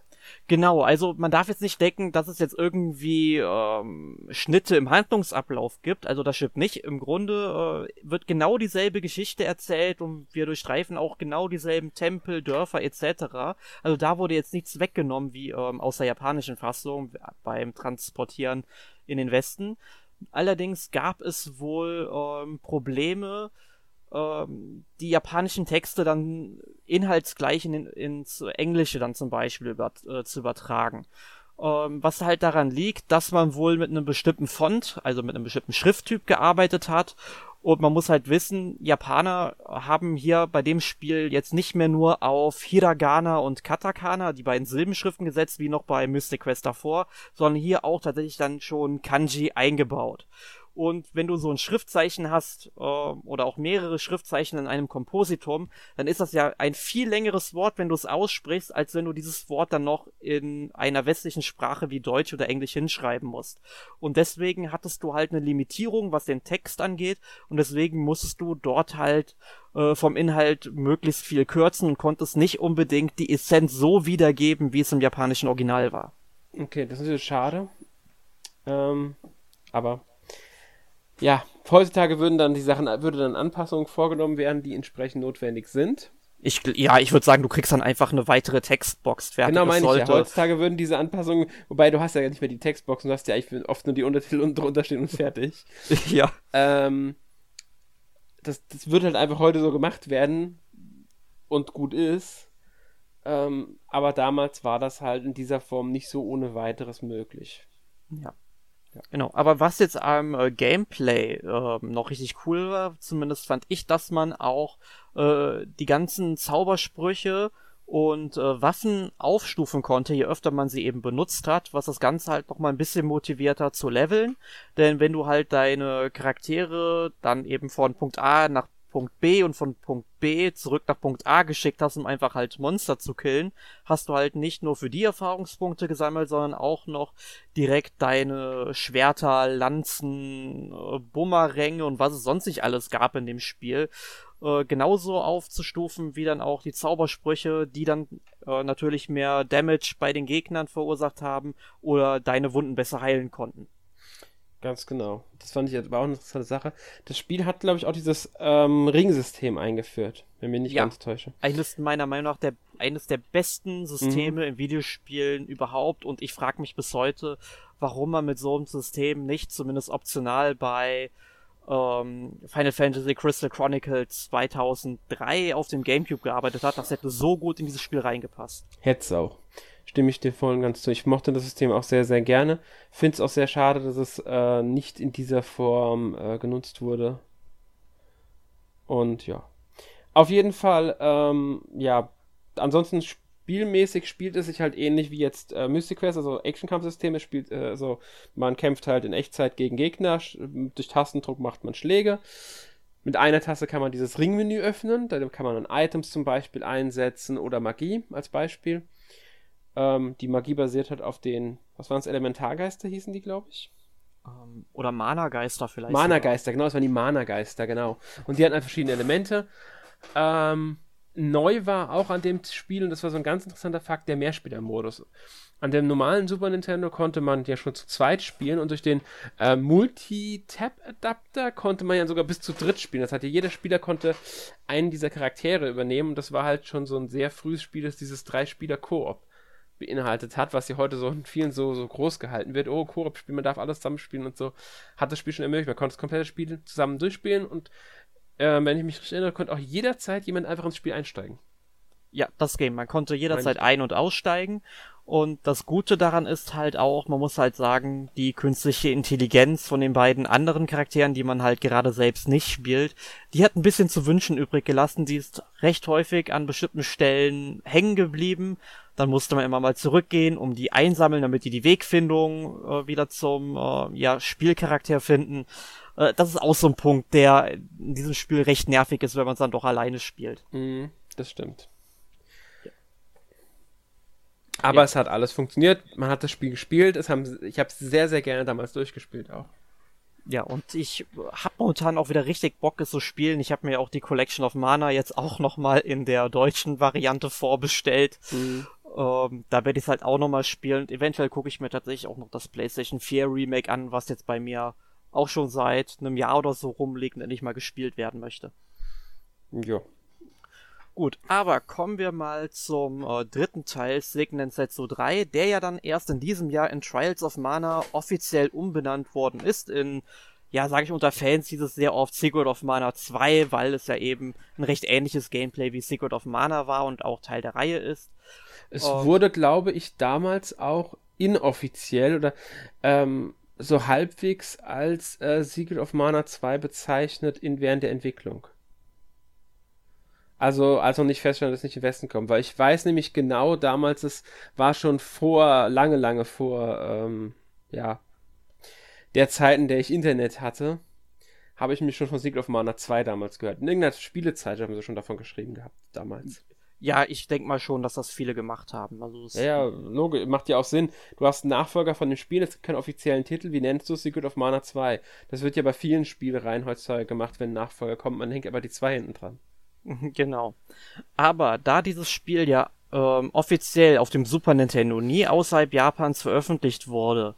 Genau, also man darf jetzt nicht denken, dass es jetzt irgendwie ähm, Schnitte im Handlungsablauf gibt. Also das stimmt nicht. Im Grunde äh, wird genau dieselbe Geschichte erzählt und wir durchstreifen auch genau dieselben Tempel, Dörfer etc. Also da wurde jetzt nichts weggenommen wie ähm, aus der japanischen Fassung beim Transportieren in den Westen. Allerdings gab es wohl ähm, Probleme, ähm, die japanischen Texte dann inhaltsgleich in, ins Englische dann zum Beispiel über, äh, zu übertragen. Ähm, was halt daran liegt, dass man wohl mit einem bestimmten Font, also mit einem bestimmten Schrifttyp gearbeitet hat. Und man muss halt wissen, Japaner haben hier bei dem Spiel jetzt nicht mehr nur auf Hiragana und Katakana, die beiden Silbenschriften gesetzt, wie noch bei Mystic Quest davor, sondern hier auch tatsächlich dann schon Kanji eingebaut. Und wenn du so ein Schriftzeichen hast äh, oder auch mehrere Schriftzeichen in einem Kompositum, dann ist das ja ein viel längeres Wort, wenn du es aussprichst, als wenn du dieses Wort dann noch in einer westlichen Sprache wie Deutsch oder Englisch hinschreiben musst. Und deswegen hattest du halt eine Limitierung, was den Text angeht, und deswegen musstest du dort halt äh, vom Inhalt möglichst viel kürzen und konntest nicht unbedingt die Essenz so wiedergeben, wie es im japanischen Original war. Okay, das ist natürlich schade. Ähm, aber ja, heutzutage würden dann die Sachen, würde dann Anpassungen vorgenommen werden, die entsprechend notwendig sind. Ich, ja, ich würde sagen, du kriegst dann einfach eine weitere Textbox fertig. Genau, meine ich ja. Heutzutage würden diese Anpassungen, wobei du hast ja nicht mehr die Textboxen, du hast ja eigentlich oft nur die Untertitel und drunter stehen und fertig. ja. Ähm, das, das wird halt einfach heute so gemacht werden und gut ist. Ähm, aber damals war das halt in dieser Form nicht so ohne weiteres möglich. Ja. Genau, aber was jetzt am äh, Gameplay äh, noch richtig cool war, zumindest fand ich, dass man auch äh, die ganzen Zaubersprüche und äh, Waffen aufstufen konnte, je öfter man sie eben benutzt hat, was das Ganze halt noch mal ein bisschen motivierter zu leveln. Denn wenn du halt deine Charaktere dann eben von Punkt A nach Punkt B und von Punkt B zurück nach Punkt A geschickt hast, um einfach halt Monster zu killen, hast du halt nicht nur für die Erfahrungspunkte gesammelt, sondern auch noch direkt deine Schwerter, Lanzen, äh, Bumeränge und was es sonst nicht alles gab in dem Spiel äh, genauso aufzustufen wie dann auch die Zaubersprüche, die dann äh, natürlich mehr Damage bei den Gegnern verursacht haben oder deine Wunden besser heilen konnten. Ganz genau. Das fand ich war auch eine interessante Sache. Das Spiel hat, glaube ich, auch dieses ähm, Ringsystem eingeführt, wenn mich nicht ja. ganz täusche. Eines meiner Meinung nach der, eines der besten Systeme mhm. in Videospielen überhaupt und ich frage mich bis heute, warum man mit so einem System nicht zumindest optional bei ähm, Final Fantasy Crystal Chronicles 2003 auf dem Gamecube gearbeitet hat. Das hätte so gut in dieses Spiel reingepasst. Hätte es auch stimme ich dir voll und ganz zu. Ich mochte das System auch sehr, sehr gerne. Finde es auch sehr schade, dass es äh, nicht in dieser Form äh, genutzt wurde. Und ja. Auf jeden Fall, ähm, ja, ansonsten spielmäßig spielt es sich halt ähnlich wie jetzt äh, Mystic Quest, also Action-Kampfsysteme spielt, äh, also man kämpft halt in Echtzeit gegen Gegner, durch Tastendruck macht man Schläge. Mit einer Taste kann man dieses Ringmenü öffnen, da kann man dann Items zum Beispiel einsetzen oder Magie als Beispiel. Ähm, die Magie basiert halt auf den, was waren es, Elementargeister hießen die, glaube ich. Ähm, oder Mana-Geister vielleicht. Mana-Geister, genau, das waren die Mana-Geister, genau. Und die hatten halt verschiedene Elemente. Ähm, neu war auch an dem Spiel, und das war so ein ganz interessanter Fakt, der Mehrspieler-Modus. An dem normalen Super Nintendo konnte man ja schon zu zweit spielen und durch den äh, Multi-Tab-Adapter konnte man ja sogar bis zu dritt spielen. Das heißt, jeder Spieler konnte einen dieser Charaktere übernehmen und das war halt schon so ein sehr frühes Spiel, das dieses Drei-Spieler-Koop beinhaltet hat, was ja heute so in vielen so, so groß gehalten wird. Oh, Koop-Spiel, man darf alles zusammenspielen und so. Hat das Spiel schon ermöglicht. Man konnte das komplette Spiel zusammen durchspielen und äh, wenn ich mich richtig erinnere, konnte auch jederzeit jemand einfach ins Spiel einsteigen. Ja, das Game. Man konnte jederzeit ein- und aussteigen und das Gute daran ist halt auch, man muss halt sagen, die künstliche Intelligenz von den beiden anderen Charakteren, die man halt gerade selbst nicht spielt, die hat ein bisschen zu wünschen übrig gelassen. Die ist recht häufig an bestimmten Stellen hängen geblieben. Dann musste man immer mal zurückgehen, um die einsammeln, damit die die Wegfindung äh, wieder zum äh, ja, Spielcharakter finden. Äh, das ist auch so ein Punkt, der in diesem Spiel recht nervig ist, wenn man es dann doch alleine spielt. Mm, das stimmt. Aber ja. es hat alles funktioniert. Man hat das Spiel gespielt. Es haben, ich habe es sehr, sehr gerne damals durchgespielt auch. Ja, und ich habe momentan auch wieder richtig Bock, es zu spielen. Ich habe mir auch die Collection of Mana jetzt auch nochmal in der deutschen Variante vorbestellt. Mhm. Ähm, da werde ich es halt auch nochmal spielen. Und eventuell gucke ich mir tatsächlich auch noch das PlayStation 4 Remake an, was jetzt bei mir auch schon seit einem Jahr oder so rumliegt und endlich mal gespielt werden möchte. Ja, Gut, aber kommen wir mal zum äh, dritten Teil, Signet Setsu 3, der ja dann erst in diesem Jahr in Trials of Mana offiziell umbenannt worden ist in, ja, sage ich unter Fans hieß es sehr oft Secret of Mana 2, weil es ja eben ein recht ähnliches Gameplay wie Secret of Mana war und auch Teil der Reihe ist. Es um, wurde, glaube ich, damals auch inoffiziell oder ähm, so halbwegs als äh, Secret of Mana 2 bezeichnet in während der Entwicklung. Also, als noch nicht feststand, dass es nicht in den Westen kommt. Weil ich weiß nämlich genau, damals, es war schon vor, lange, lange vor, ähm, ja, der Zeit, in der ich Internet hatte, habe ich mich schon von Secret of Mana 2 damals gehört. In irgendeiner Spielezeit haben sie schon davon geschrieben gehabt, damals. Ja, ich denke mal schon, dass das viele gemacht haben. Also ja, ja, logisch, macht ja auch Sinn. Du hast einen Nachfolger von dem Spiel, es gibt keinen offiziellen Titel. Wie nennst du Secret of Mana 2? Das wird ja bei vielen Spielereien heutzutage gemacht, wenn ein Nachfolger kommt. Man hängt aber die 2 hinten dran. Genau. Aber da dieses Spiel ja ähm, offiziell auf dem Super Nintendo nie außerhalb Japans veröffentlicht wurde,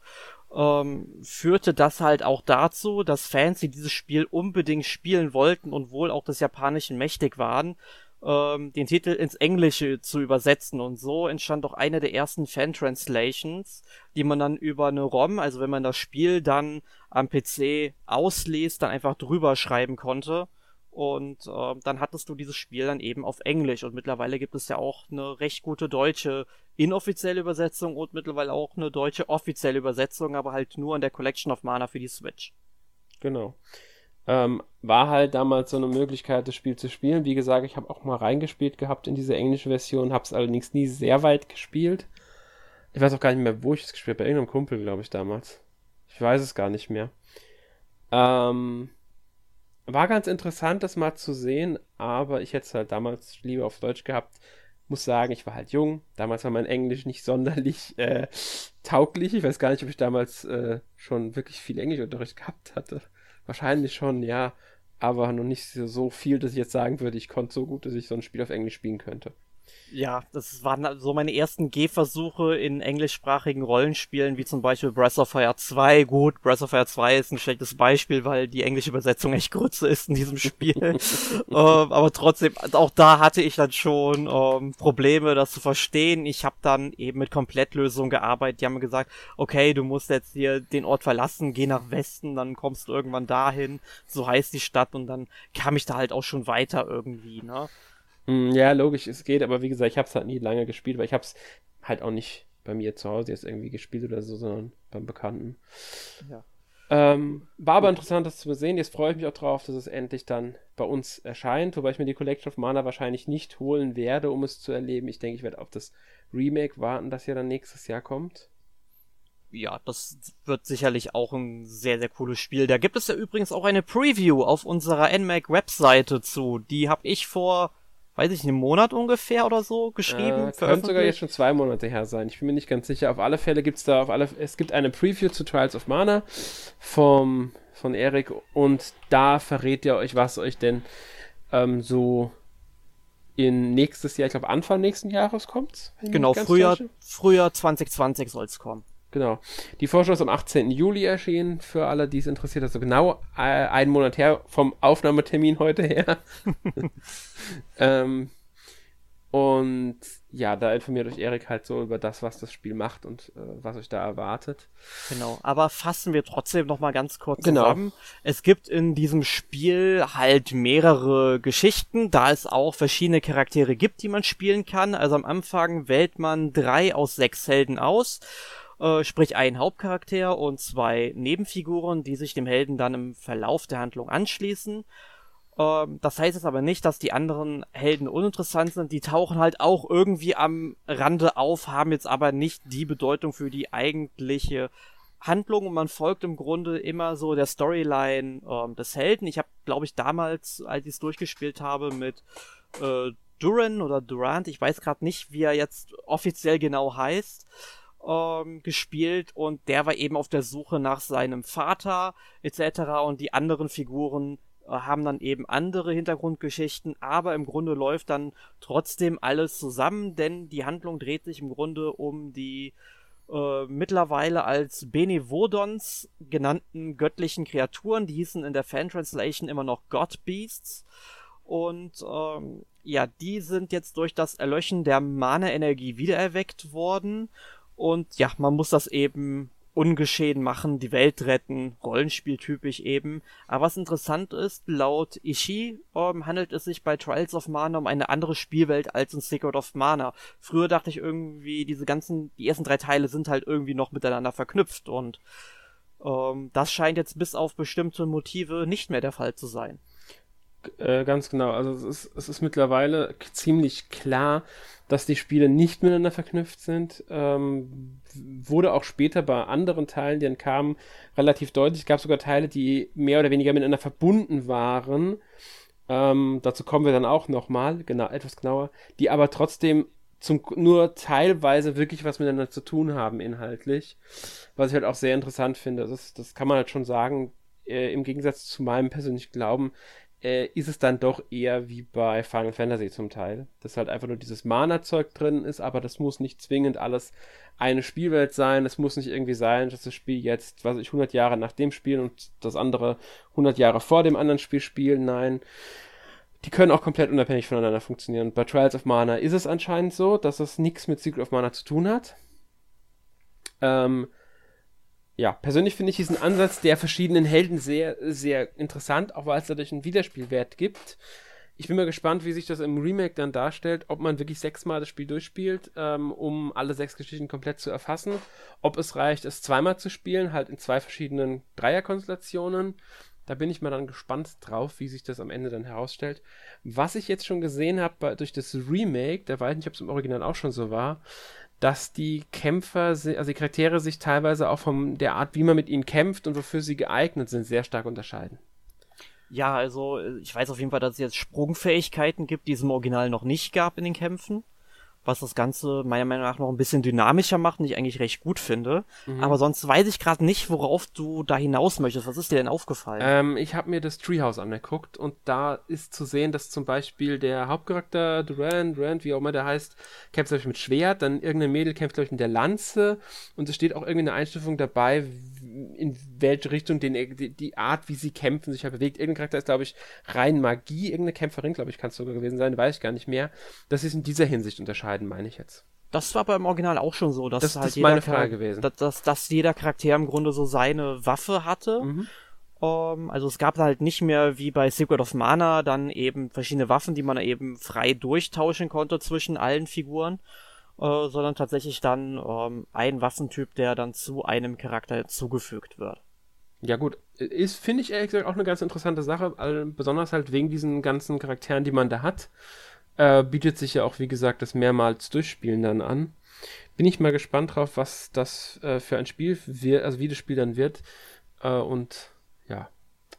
ähm, führte das halt auch dazu, dass Fans, die dieses Spiel unbedingt spielen wollten und wohl auch des Japanischen mächtig waren, ähm, den Titel ins Englische zu übersetzen. Und so entstand auch eine der ersten Fan-Translations, die man dann über eine ROM, also wenn man das Spiel dann am PC ausliest, dann einfach drüber schreiben konnte. Und äh, dann hattest du dieses Spiel dann eben auf Englisch. Und mittlerweile gibt es ja auch eine recht gute deutsche inoffizielle Übersetzung und mittlerweile auch eine deutsche offizielle Übersetzung, aber halt nur in der Collection of Mana für die Switch. Genau. Ähm, war halt damals so eine Möglichkeit, das Spiel zu spielen. Wie gesagt, ich habe auch mal reingespielt gehabt in diese englische Version, habe es allerdings nie sehr weit gespielt. Ich weiß auch gar nicht mehr, wo ich es gespielt habe. Bei irgendeinem Kumpel, glaube ich, damals. Ich weiß es gar nicht mehr. Ähm, war ganz interessant, das mal zu sehen, aber ich hätte es halt damals lieber auf Deutsch gehabt. Muss sagen, ich war halt jung. Damals war mein Englisch nicht sonderlich äh, tauglich. Ich weiß gar nicht, ob ich damals äh, schon wirklich viel Englischunterricht gehabt hatte. Wahrscheinlich schon, ja. Aber noch nicht so viel, dass ich jetzt sagen würde, ich konnte so gut, dass ich so ein Spiel auf Englisch spielen könnte. Ja, das waren so meine ersten Gehversuche in englischsprachigen Rollenspielen, wie zum Beispiel Breath of Fire 2. Gut, Breath of Fire 2 ist ein schlechtes Beispiel, weil die englische Übersetzung echt Grütze ist in diesem Spiel. ähm, aber trotzdem, auch da hatte ich dann schon ähm, Probleme, das zu verstehen. Ich habe dann eben mit Komplettlösungen gearbeitet. Die haben mir gesagt, okay, du musst jetzt hier den Ort verlassen, geh nach Westen, dann kommst du irgendwann dahin. So heißt die Stadt und dann kam ich da halt auch schon weiter irgendwie, ne? Hm, ja, logisch, es geht, aber wie gesagt, ich habe es halt nie lange gespielt, weil ich habe es halt auch nicht bei mir zu Hause jetzt irgendwie gespielt oder so, sondern beim Bekannten. Ja. Ähm, war aber interessant, das zu sehen. Jetzt freue ich mich auch drauf, dass es endlich dann bei uns erscheint, wobei ich mir die Collection of Mana wahrscheinlich nicht holen werde, um es zu erleben. Ich denke, ich werde auf das Remake warten, das ja dann nächstes Jahr kommt. Ja, das wird sicherlich auch ein sehr, sehr cooles Spiel. Da gibt es ja übrigens auch eine Preview auf unserer NMAC-Webseite zu. Die habe ich vor weiß ich, einen Monat ungefähr oder so geschrieben. Äh, könnte sogar jetzt schon zwei Monate her sein. Ich bin mir nicht ganz sicher. Auf alle Fälle gibt es da auf alle, es gibt eine Preview zu Trials of Mana vom, von Erik und da verrät ihr euch, was euch denn ähm, so in nächstes Jahr, ich glaube Anfang nächsten Jahres kommt. Genau, Frühjahr, Frühjahr 2020 soll es kommen. Genau. Die Vorschau ist am 18. Juli erschienen, für alle, die es interessiert. Also genau äh, einen Monat her vom Aufnahmetermin heute her. ähm, und ja, da informiert euch Erik halt so über das, was das Spiel macht und äh, was euch da erwartet. Genau, aber fassen wir trotzdem noch mal ganz kurz genau. zusammen. Es gibt in diesem Spiel halt mehrere Geschichten, da es auch verschiedene Charaktere gibt, die man spielen kann. Also am Anfang wählt man drei aus sechs Helden aus äh, sprich ein Hauptcharakter und zwei Nebenfiguren, die sich dem Helden dann im Verlauf der Handlung anschließen. Ähm, das heißt jetzt aber nicht, dass die anderen Helden uninteressant sind. Die tauchen halt auch irgendwie am Rande auf, haben jetzt aber nicht die Bedeutung für die eigentliche Handlung und man folgt im Grunde immer so der Storyline ähm, des Helden. Ich habe, glaube ich, damals, als ich es durchgespielt habe, mit äh, Duran oder Durant, ich weiß gerade nicht, wie er jetzt offiziell genau heißt, ähm, gespielt und der war eben auf der Suche nach seinem Vater etc. und die anderen Figuren äh, haben dann eben andere Hintergrundgeschichten, aber im Grunde läuft dann trotzdem alles zusammen, denn die Handlung dreht sich im Grunde um die äh, mittlerweile als Benevodons genannten göttlichen Kreaturen, die hießen in der Fan-Translation immer noch God Beasts. Und ähm, ja, die sind jetzt durch das Erlöschen der Mana-Energie wiedererweckt worden und ja, man muss das eben ungeschehen machen, die Welt retten, Rollenspieltypisch eben. Aber was interessant ist, laut Ishii ähm, handelt es sich bei Trials of Mana um eine andere Spielwelt als in Secret of Mana. Früher dachte ich irgendwie, diese ganzen, die ersten drei Teile sind halt irgendwie noch miteinander verknüpft und ähm, das scheint jetzt bis auf bestimmte Motive nicht mehr der Fall zu sein. Äh, ganz genau. Also es ist, es ist mittlerweile ziemlich klar, dass die Spiele nicht miteinander verknüpft sind. Ähm, wurde auch später bei anderen Teilen, die dann kamen, relativ deutlich. Es gab sogar Teile, die mehr oder weniger miteinander verbunden waren. Ähm, dazu kommen wir dann auch nochmal, genau, etwas genauer, die aber trotzdem zum, nur teilweise wirklich was miteinander zu tun haben inhaltlich. Was ich halt auch sehr interessant finde. Das, das kann man halt schon sagen, äh, im Gegensatz zu meinem persönlichen Glauben, äh, ist es dann doch eher wie bei Final Fantasy zum Teil. Dass halt einfach nur dieses Mana-Zeug drin ist, aber das muss nicht zwingend alles eine Spielwelt sein. Es muss nicht irgendwie sein, dass das Spiel jetzt, was ich, 100 Jahre nach dem Spiel und das andere 100 Jahre vor dem anderen Spiel spielen. Nein. Die können auch komplett unabhängig voneinander funktionieren. Bei Trials of Mana ist es anscheinend so, dass es nichts mit Secret of Mana zu tun hat. Ähm, ja, persönlich finde ich diesen Ansatz der verschiedenen Helden sehr, sehr interessant, auch weil es dadurch einen Wiederspielwert gibt. Ich bin mal gespannt, wie sich das im Remake dann darstellt, ob man wirklich sechsmal das Spiel durchspielt, ähm, um alle sechs Geschichten komplett zu erfassen. Ob es reicht, es zweimal zu spielen, halt in zwei verschiedenen Dreierkonstellationen. Da bin ich mal dann gespannt drauf, wie sich das am Ende dann herausstellt. Was ich jetzt schon gesehen habe durch das Remake, da weiß ich nicht, ob es im Original auch schon so war, dass die Kämpfer, also die Charaktere sich teilweise auch von der Art, wie man mit ihnen kämpft und wofür sie geeignet sind, sehr stark unterscheiden. Ja, also ich weiß auf jeden Fall, dass es jetzt Sprungfähigkeiten gibt, die es im Original noch nicht gab in den Kämpfen was das Ganze meiner Meinung nach noch ein bisschen dynamischer macht und ich eigentlich recht gut finde. Mhm. Aber sonst weiß ich gerade nicht, worauf du da hinaus möchtest. Was ist dir denn aufgefallen? Ähm, ich habe mir das Treehouse angeguckt und da ist zu sehen, dass zum Beispiel der Hauptcharakter Durand, Durand, wie auch immer der heißt, kämpft glaube mit Schwert, dann irgendeine Mädel kämpft glaube ich mit der Lanze und es steht auch irgendwie eine Einstufung dabei, in welche Richtung den, die, die Art, wie sie kämpfen, sich halt bewegt. Irgendein Charakter ist glaube ich rein Magie, irgendeine Kämpferin, glaube ich, kann es sogar gewesen sein, weiß ich gar nicht mehr. Das ist in dieser Hinsicht unterscheiden meine ich jetzt. Das war aber im Original auch schon so, dass das, halt das jeder meine Frage gewesen. Dass, dass, dass, jeder Charakter im Grunde so seine Waffe hatte. Mhm. Um, ähm, also es gab halt nicht mehr wie bei Secret of Mana dann eben verschiedene Waffen, die man eben frei durchtauschen konnte zwischen allen Figuren, uh, sondern tatsächlich dann ähm, ein Waffentyp, der dann zu einem Charakter zugefügt wird. Ja gut, ist finde ich ehrlich gesagt auch eine ganz interessante Sache, besonders halt wegen diesen ganzen Charakteren, die man da hat. Äh, bietet sich ja auch, wie gesagt, das mehrmals Durchspielen dann an. Bin ich mal gespannt drauf, was das äh, für ein Spiel wird, also wie das Spiel dann wird. Äh, und ja.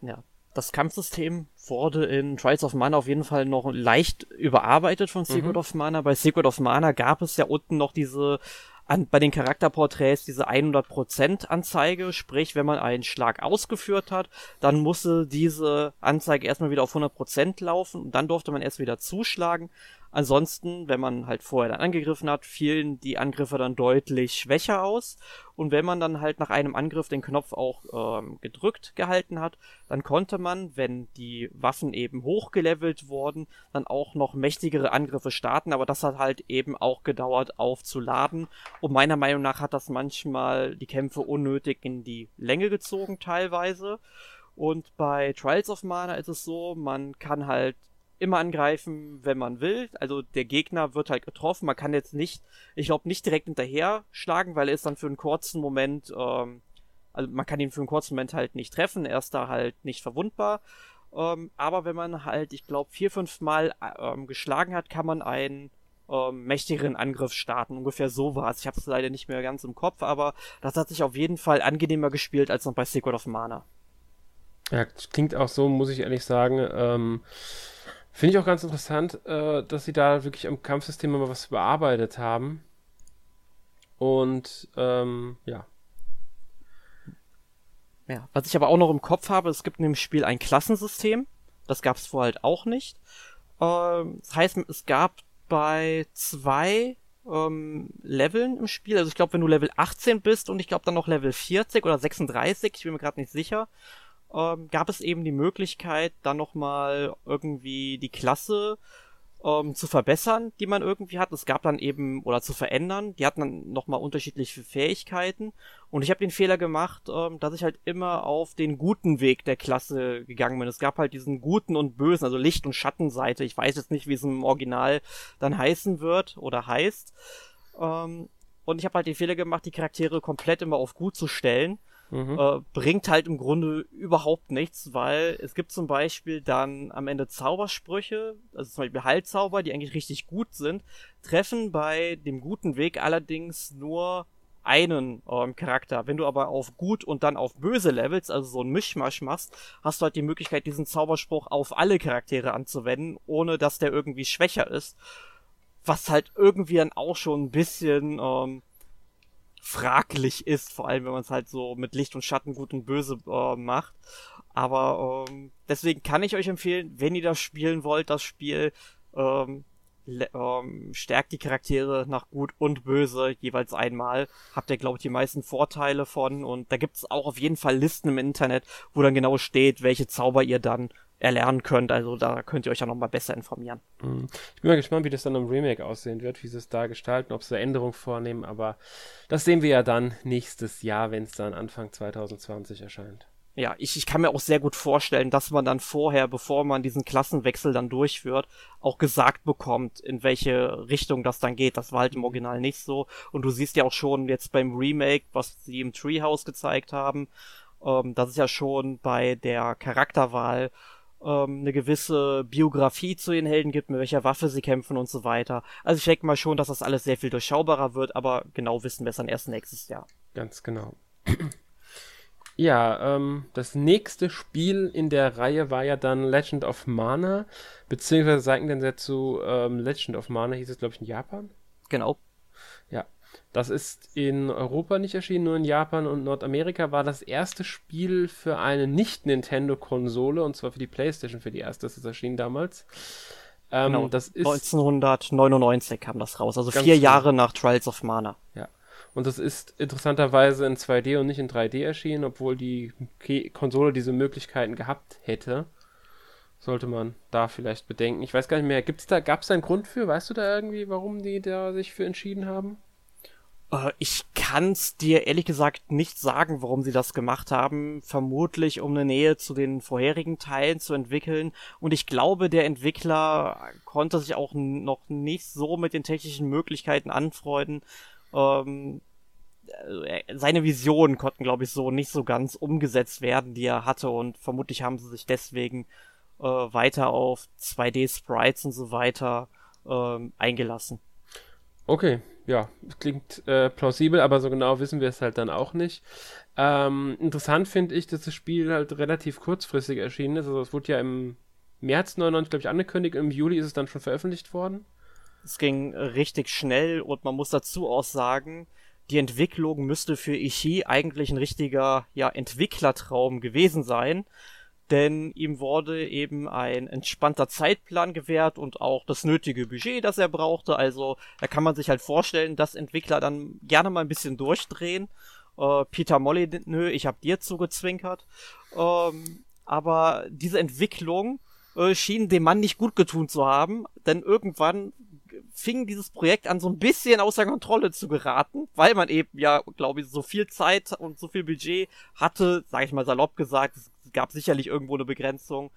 Ja. Das Kampfsystem wurde in Trials of Mana auf jeden Fall noch leicht überarbeitet von Secret mhm. of Mana. Bei Secret of Mana gab es ja unten noch diese an, bei den Charakterporträts diese 100% Anzeige, sprich, wenn man einen Schlag ausgeführt hat, dann musste diese Anzeige erstmal wieder auf 100% laufen und dann durfte man erst wieder zuschlagen. Ansonsten, wenn man halt vorher dann angegriffen hat, fielen die Angriffe dann deutlich schwächer aus. Und wenn man dann halt nach einem Angriff den Knopf auch ähm, gedrückt gehalten hat, dann konnte man, wenn die Waffen eben hochgelevelt wurden, dann auch noch mächtigere Angriffe starten. Aber das hat halt eben auch gedauert aufzuladen. Und meiner Meinung nach hat das manchmal die Kämpfe unnötig in die Länge gezogen teilweise. Und bei Trials of Mana ist es so, man kann halt immer angreifen, wenn man will. Also der Gegner wird halt getroffen. Man kann jetzt nicht, ich glaube, nicht direkt hinterher schlagen, weil er ist dann für einen kurzen Moment, ähm, also man kann ihn für einen kurzen Moment halt nicht treffen. Er ist da halt nicht verwundbar. Ähm, aber wenn man halt, ich glaube, vier, fünf Mal ähm, geschlagen hat, kann man einen ähm, mächtigeren Angriff starten. Ungefähr so war es. Ich habe es leider nicht mehr ganz im Kopf, aber das hat sich auf jeden Fall angenehmer gespielt als noch bei Secret of Mana. Ja, klingt auch so, muss ich ehrlich sagen. Ähm, Finde ich auch ganz interessant, äh, dass sie da wirklich am Kampfsystem mal was bearbeitet haben. Und ähm, ja. Ja, was ich aber auch noch im Kopf habe, es gibt in dem Spiel ein Klassensystem. Das gab es vorher halt auch nicht. Ähm, das heißt, es gab bei zwei ähm, Leveln im Spiel, also ich glaube, wenn du Level 18 bist und ich glaube dann noch Level 40 oder 36, ich bin mir gerade nicht sicher, ähm, gab es eben die Möglichkeit, dann nochmal irgendwie die Klasse ähm, zu verbessern, die man irgendwie hat. Es gab dann eben, oder zu verändern, die hatten dann nochmal unterschiedliche Fähigkeiten. Und ich habe den Fehler gemacht, ähm, dass ich halt immer auf den guten Weg der Klasse gegangen bin. Es gab halt diesen guten und bösen, also Licht- und Schattenseite. Ich weiß jetzt nicht, wie es im Original dann heißen wird oder heißt. Ähm, und ich habe halt den Fehler gemacht, die Charaktere komplett immer auf gut zu stellen Mhm. Äh, bringt halt im Grunde überhaupt nichts, weil es gibt zum Beispiel dann am Ende Zaubersprüche, also zum Beispiel Heilzauber, die eigentlich richtig gut sind, treffen bei dem guten Weg allerdings nur einen ähm, Charakter. Wenn du aber auf gut und dann auf böse Levels, also so ein Mischmasch machst, hast du halt die Möglichkeit, diesen Zauberspruch auf alle Charaktere anzuwenden, ohne dass der irgendwie schwächer ist. Was halt irgendwie dann auch schon ein bisschen ähm, fraglich ist, vor allem wenn man es halt so mit Licht und Schatten gut und böse äh, macht. Aber ähm, deswegen kann ich euch empfehlen, wenn ihr das spielen wollt, das Spiel, ähm, ähm, stärkt die Charaktere nach gut und böse jeweils einmal. Habt ihr, glaube ich, die meisten Vorteile von. Und da gibt es auch auf jeden Fall Listen im Internet, wo dann genau steht, welche Zauber ihr dann erlernen könnt. Also da könnt ihr euch ja nochmal besser informieren. Mhm. Ich bin mal gespannt, wie das dann im Remake aussehen wird, wie sie es da gestalten, ob sie da Änderungen vornehmen. Aber das sehen wir ja dann nächstes Jahr, wenn es dann Anfang 2020 erscheint ja, ich, ich kann mir auch sehr gut vorstellen, dass man dann vorher, bevor man diesen Klassenwechsel dann durchführt, auch gesagt bekommt, in welche Richtung das dann geht. Das war halt im Original nicht so. Und du siehst ja auch schon jetzt beim Remake, was sie im Treehouse gezeigt haben, ähm, dass es ja schon bei der Charakterwahl ähm, eine gewisse Biografie zu den Helden gibt, mit welcher Waffe sie kämpfen und so weiter. Also ich denke mal schon, dass das alles sehr viel durchschaubarer wird, aber genau wissen wir es dann erst nächstes Jahr. Ganz genau. Ja, ähm, das nächste Spiel in der Reihe war ja dann Legend of Mana, beziehungsweise sagen denn dazu ähm, Legend of Mana hieß es, glaube ich, in Japan? Genau. Ja, das ist in Europa nicht erschienen, nur in Japan und Nordamerika war das erste Spiel für eine Nicht-Nintendo-Konsole, und zwar für die PlayStation, für die erste, das ist erschienen damals. Ähm, genau, das ist 1999 kam das raus, also vier genau. Jahre nach Trials of Mana. Ja. Und das ist interessanterweise in 2D und nicht in 3D erschienen, obwohl die Konsole diese Möglichkeiten gehabt hätte. Sollte man da vielleicht bedenken. Ich weiß gar nicht mehr, gibt's da, gab es da einen Grund für? Weißt du da irgendwie, warum die da sich für entschieden haben? Äh, ich kann's dir ehrlich gesagt nicht sagen, warum sie das gemacht haben. Vermutlich, um eine Nähe zu den vorherigen Teilen zu entwickeln. Und ich glaube, der Entwickler konnte sich auch noch nicht so mit den technischen Möglichkeiten anfreunden, ähm, äh, seine Visionen konnten, glaube ich, so nicht so ganz umgesetzt werden, die er hatte und vermutlich haben sie sich deswegen äh, weiter auf 2D-Sprites und so weiter ähm, eingelassen. Okay, ja, klingt äh, plausibel, aber so genau wissen wir es halt dann auch nicht. Ähm, interessant finde ich, dass das Spiel halt relativ kurzfristig erschienen ist. Also es wurde ja im März 99, glaube ich, angekündigt, im Juli ist es dann schon veröffentlicht worden. Es ging richtig schnell und man muss dazu auch sagen, die Entwicklung müsste für Ishii eigentlich ein richtiger ja, Entwicklertraum gewesen sein, denn ihm wurde eben ein entspannter Zeitplan gewährt und auch das nötige Budget, das er brauchte. Also da kann man sich halt vorstellen, dass Entwickler dann gerne mal ein bisschen durchdrehen. Äh, Peter Molyneux, ich hab dir zugezwinkert. Ähm, aber diese Entwicklung äh, schien dem Mann nicht gut getun zu haben, denn irgendwann fing dieses Projekt an, so ein bisschen außer Kontrolle zu geraten, weil man eben ja, glaube ich, so viel Zeit und so viel Budget hatte, sage ich mal salopp gesagt, es gab sicherlich irgendwo eine Begrenzung.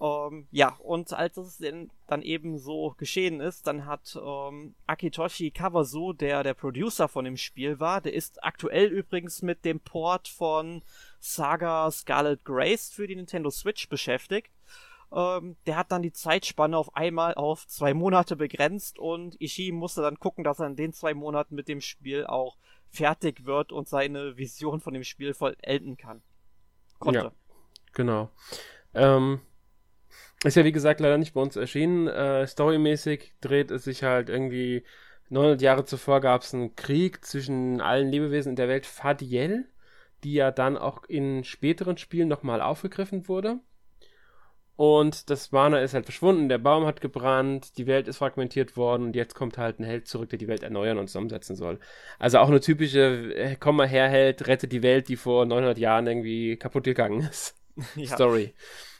Ähm, ja, und als es dann eben so geschehen ist, dann hat ähm, Akitoshi Kawasu, der der Producer von dem Spiel war, der ist aktuell übrigens mit dem Port von Saga Scarlet Grace für die Nintendo Switch beschäftigt. Ähm, der hat dann die Zeitspanne auf einmal auf zwei Monate begrenzt und Ishii musste dann gucken, dass er in den zwei Monaten mit dem Spiel auch fertig wird und seine Vision von dem Spiel vollenden kann. Konnte. Ja, genau. Ähm, ist ja wie gesagt leider nicht bei uns erschienen. Äh, storymäßig dreht es sich halt irgendwie 900 Jahre zuvor gab es einen Krieg zwischen allen Lebewesen in der Welt Fadiel, die ja dann auch in späteren Spielen nochmal aufgegriffen wurde. Und das Mana ist halt verschwunden, der Baum hat gebrannt, die Welt ist fragmentiert worden und jetzt kommt halt ein Held zurück, der die Welt erneuern und zusammensetzen soll. Also auch eine typische, äh, komm mal her, Held, rette die Welt, die vor 900 Jahren irgendwie kaputt gegangen ist. Ja. Story.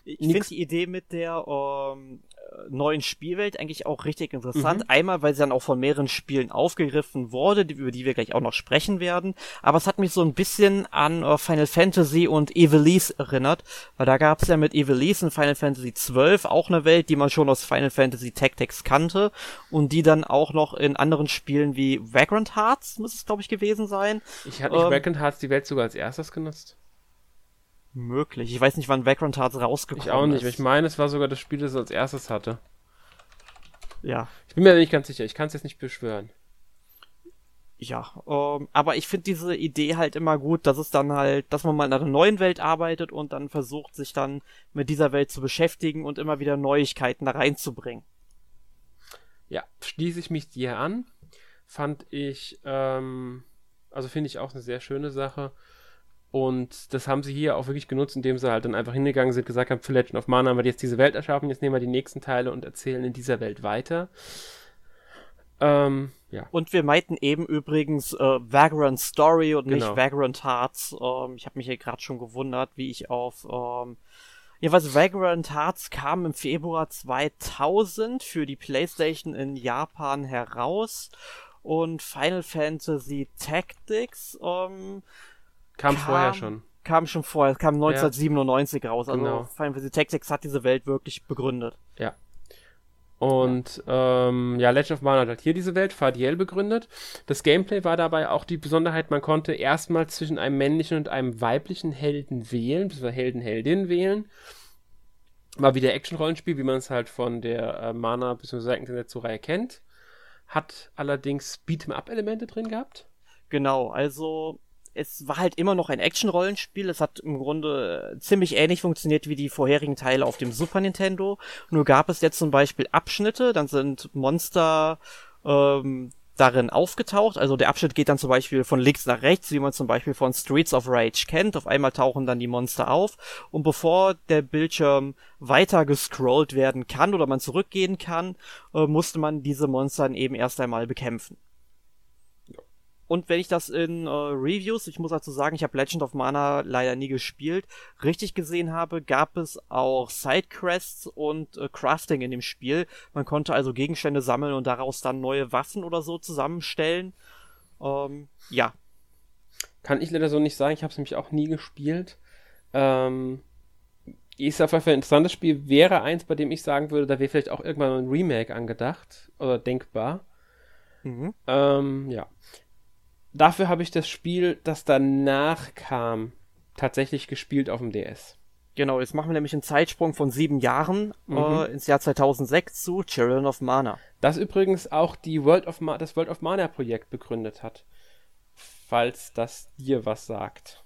Ich finde die Idee mit der ähm, neuen Spielwelt eigentlich auch richtig interessant. Mhm. Einmal, weil sie dann auch von mehreren Spielen aufgegriffen wurde, die, über die wir gleich auch noch sprechen werden. Aber es hat mich so ein bisschen an uh, Final Fantasy und Evilise erinnert, weil da gab es ja mit Evilise in Final Fantasy XII auch eine Welt, die man schon aus Final Fantasy Tactics kannte und die dann auch noch in anderen Spielen wie Vagrant Hearts, muss es glaube ich gewesen sein. Ich hatte nicht ähm, Vagrant Hearts die Welt sogar als erstes genutzt möglich. Ich weiß nicht, wann Vagrant Hearts rausgekommen ist. Ich auch nicht. Ist. Ich meine, es war sogar das Spiel, das es als erstes hatte. Ja. Ich bin mir nicht ganz sicher. Ich kann es jetzt nicht beschwören. Ja, ähm, aber ich finde diese Idee halt immer gut, dass es dann halt, dass man mal in einer neuen Welt arbeitet und dann versucht, sich dann mit dieser Welt zu beschäftigen und immer wieder Neuigkeiten da reinzubringen. Ja, schließe ich mich dir an. Fand ich, ähm, also finde ich auch eine sehr schöne Sache. Und das haben sie hier auch wirklich genutzt, indem sie halt dann einfach hingegangen sind, gesagt haben, für Legend of Mana haben wir jetzt diese Welt erschaffen, jetzt nehmen wir die nächsten Teile und erzählen in dieser Welt weiter. Ähm, ja. Und wir meinten eben übrigens äh, Vagrant Story und genau. nicht Vagrant Hearts. Ähm, ich habe mich hier gerade schon gewundert, wie ich auf ähm, Jedenfalls Vagrant Hearts kam im Februar 2000 für die PlayStation in Japan heraus und Final Fantasy Tactics ähm, kam, kam, vorher schon. Kam schon vorher, kam 1997 ja. raus. Also genau. Final Fantasy Tactics hat diese Welt wirklich begründet. Ja. Und ja, ähm, ja Legend of Mana hat hier diese Welt, Fadiel begründet. Das Gameplay war dabei auch die Besonderheit, man konnte erstmal zwischen einem männlichen und einem weiblichen Helden wählen, beziehungsweise Helden, Heldin wählen. War wieder Action-Rollenspiel, wie man es halt von der äh, Mana bzw. Internet-Reihe kennt. Hat allerdings Beat'em-up-Elemente drin gehabt. Genau, also es war halt immer noch ein Action-Rollenspiel. Es hat im Grunde äh, ziemlich ähnlich funktioniert wie die vorherigen Teile auf dem Super Nintendo. Nur gab es jetzt zum Beispiel Abschnitte, dann sind Monster ähm, darin aufgetaucht. Also der Abschnitt geht dann zum Beispiel von links nach rechts, wie man zum Beispiel von Streets of Rage kennt. Auf einmal tauchen dann die Monster auf. Und bevor der Bildschirm weiter gescrollt werden kann oder man zurückgehen kann, äh, musste man diese Monster eben erst einmal bekämpfen. Und wenn ich das in äh, Reviews, ich muss dazu sagen, ich habe Legend of Mana leider nie gespielt, richtig gesehen habe, gab es auch Sidequests und äh, Crafting in dem Spiel. Man konnte also Gegenstände sammeln und daraus dann neue Waffen oder so zusammenstellen. Ähm, ja. Kann ich leider so nicht sagen, ich habe es nämlich auch nie gespielt. Ähm, ist auf jeden Fall ein interessantes Spiel, wäre eins, bei dem ich sagen würde, da wäre vielleicht auch irgendwann ein Remake angedacht oder denkbar. Mhm. Ähm, ja dafür habe ich das Spiel, das danach kam, tatsächlich gespielt auf dem DS. Genau, jetzt machen wir nämlich einen Zeitsprung von sieben Jahren mhm. äh, ins Jahr 2006 zu Children of Mana. Das übrigens auch die World of Ma das World of Mana Projekt begründet hat. Falls das dir was sagt.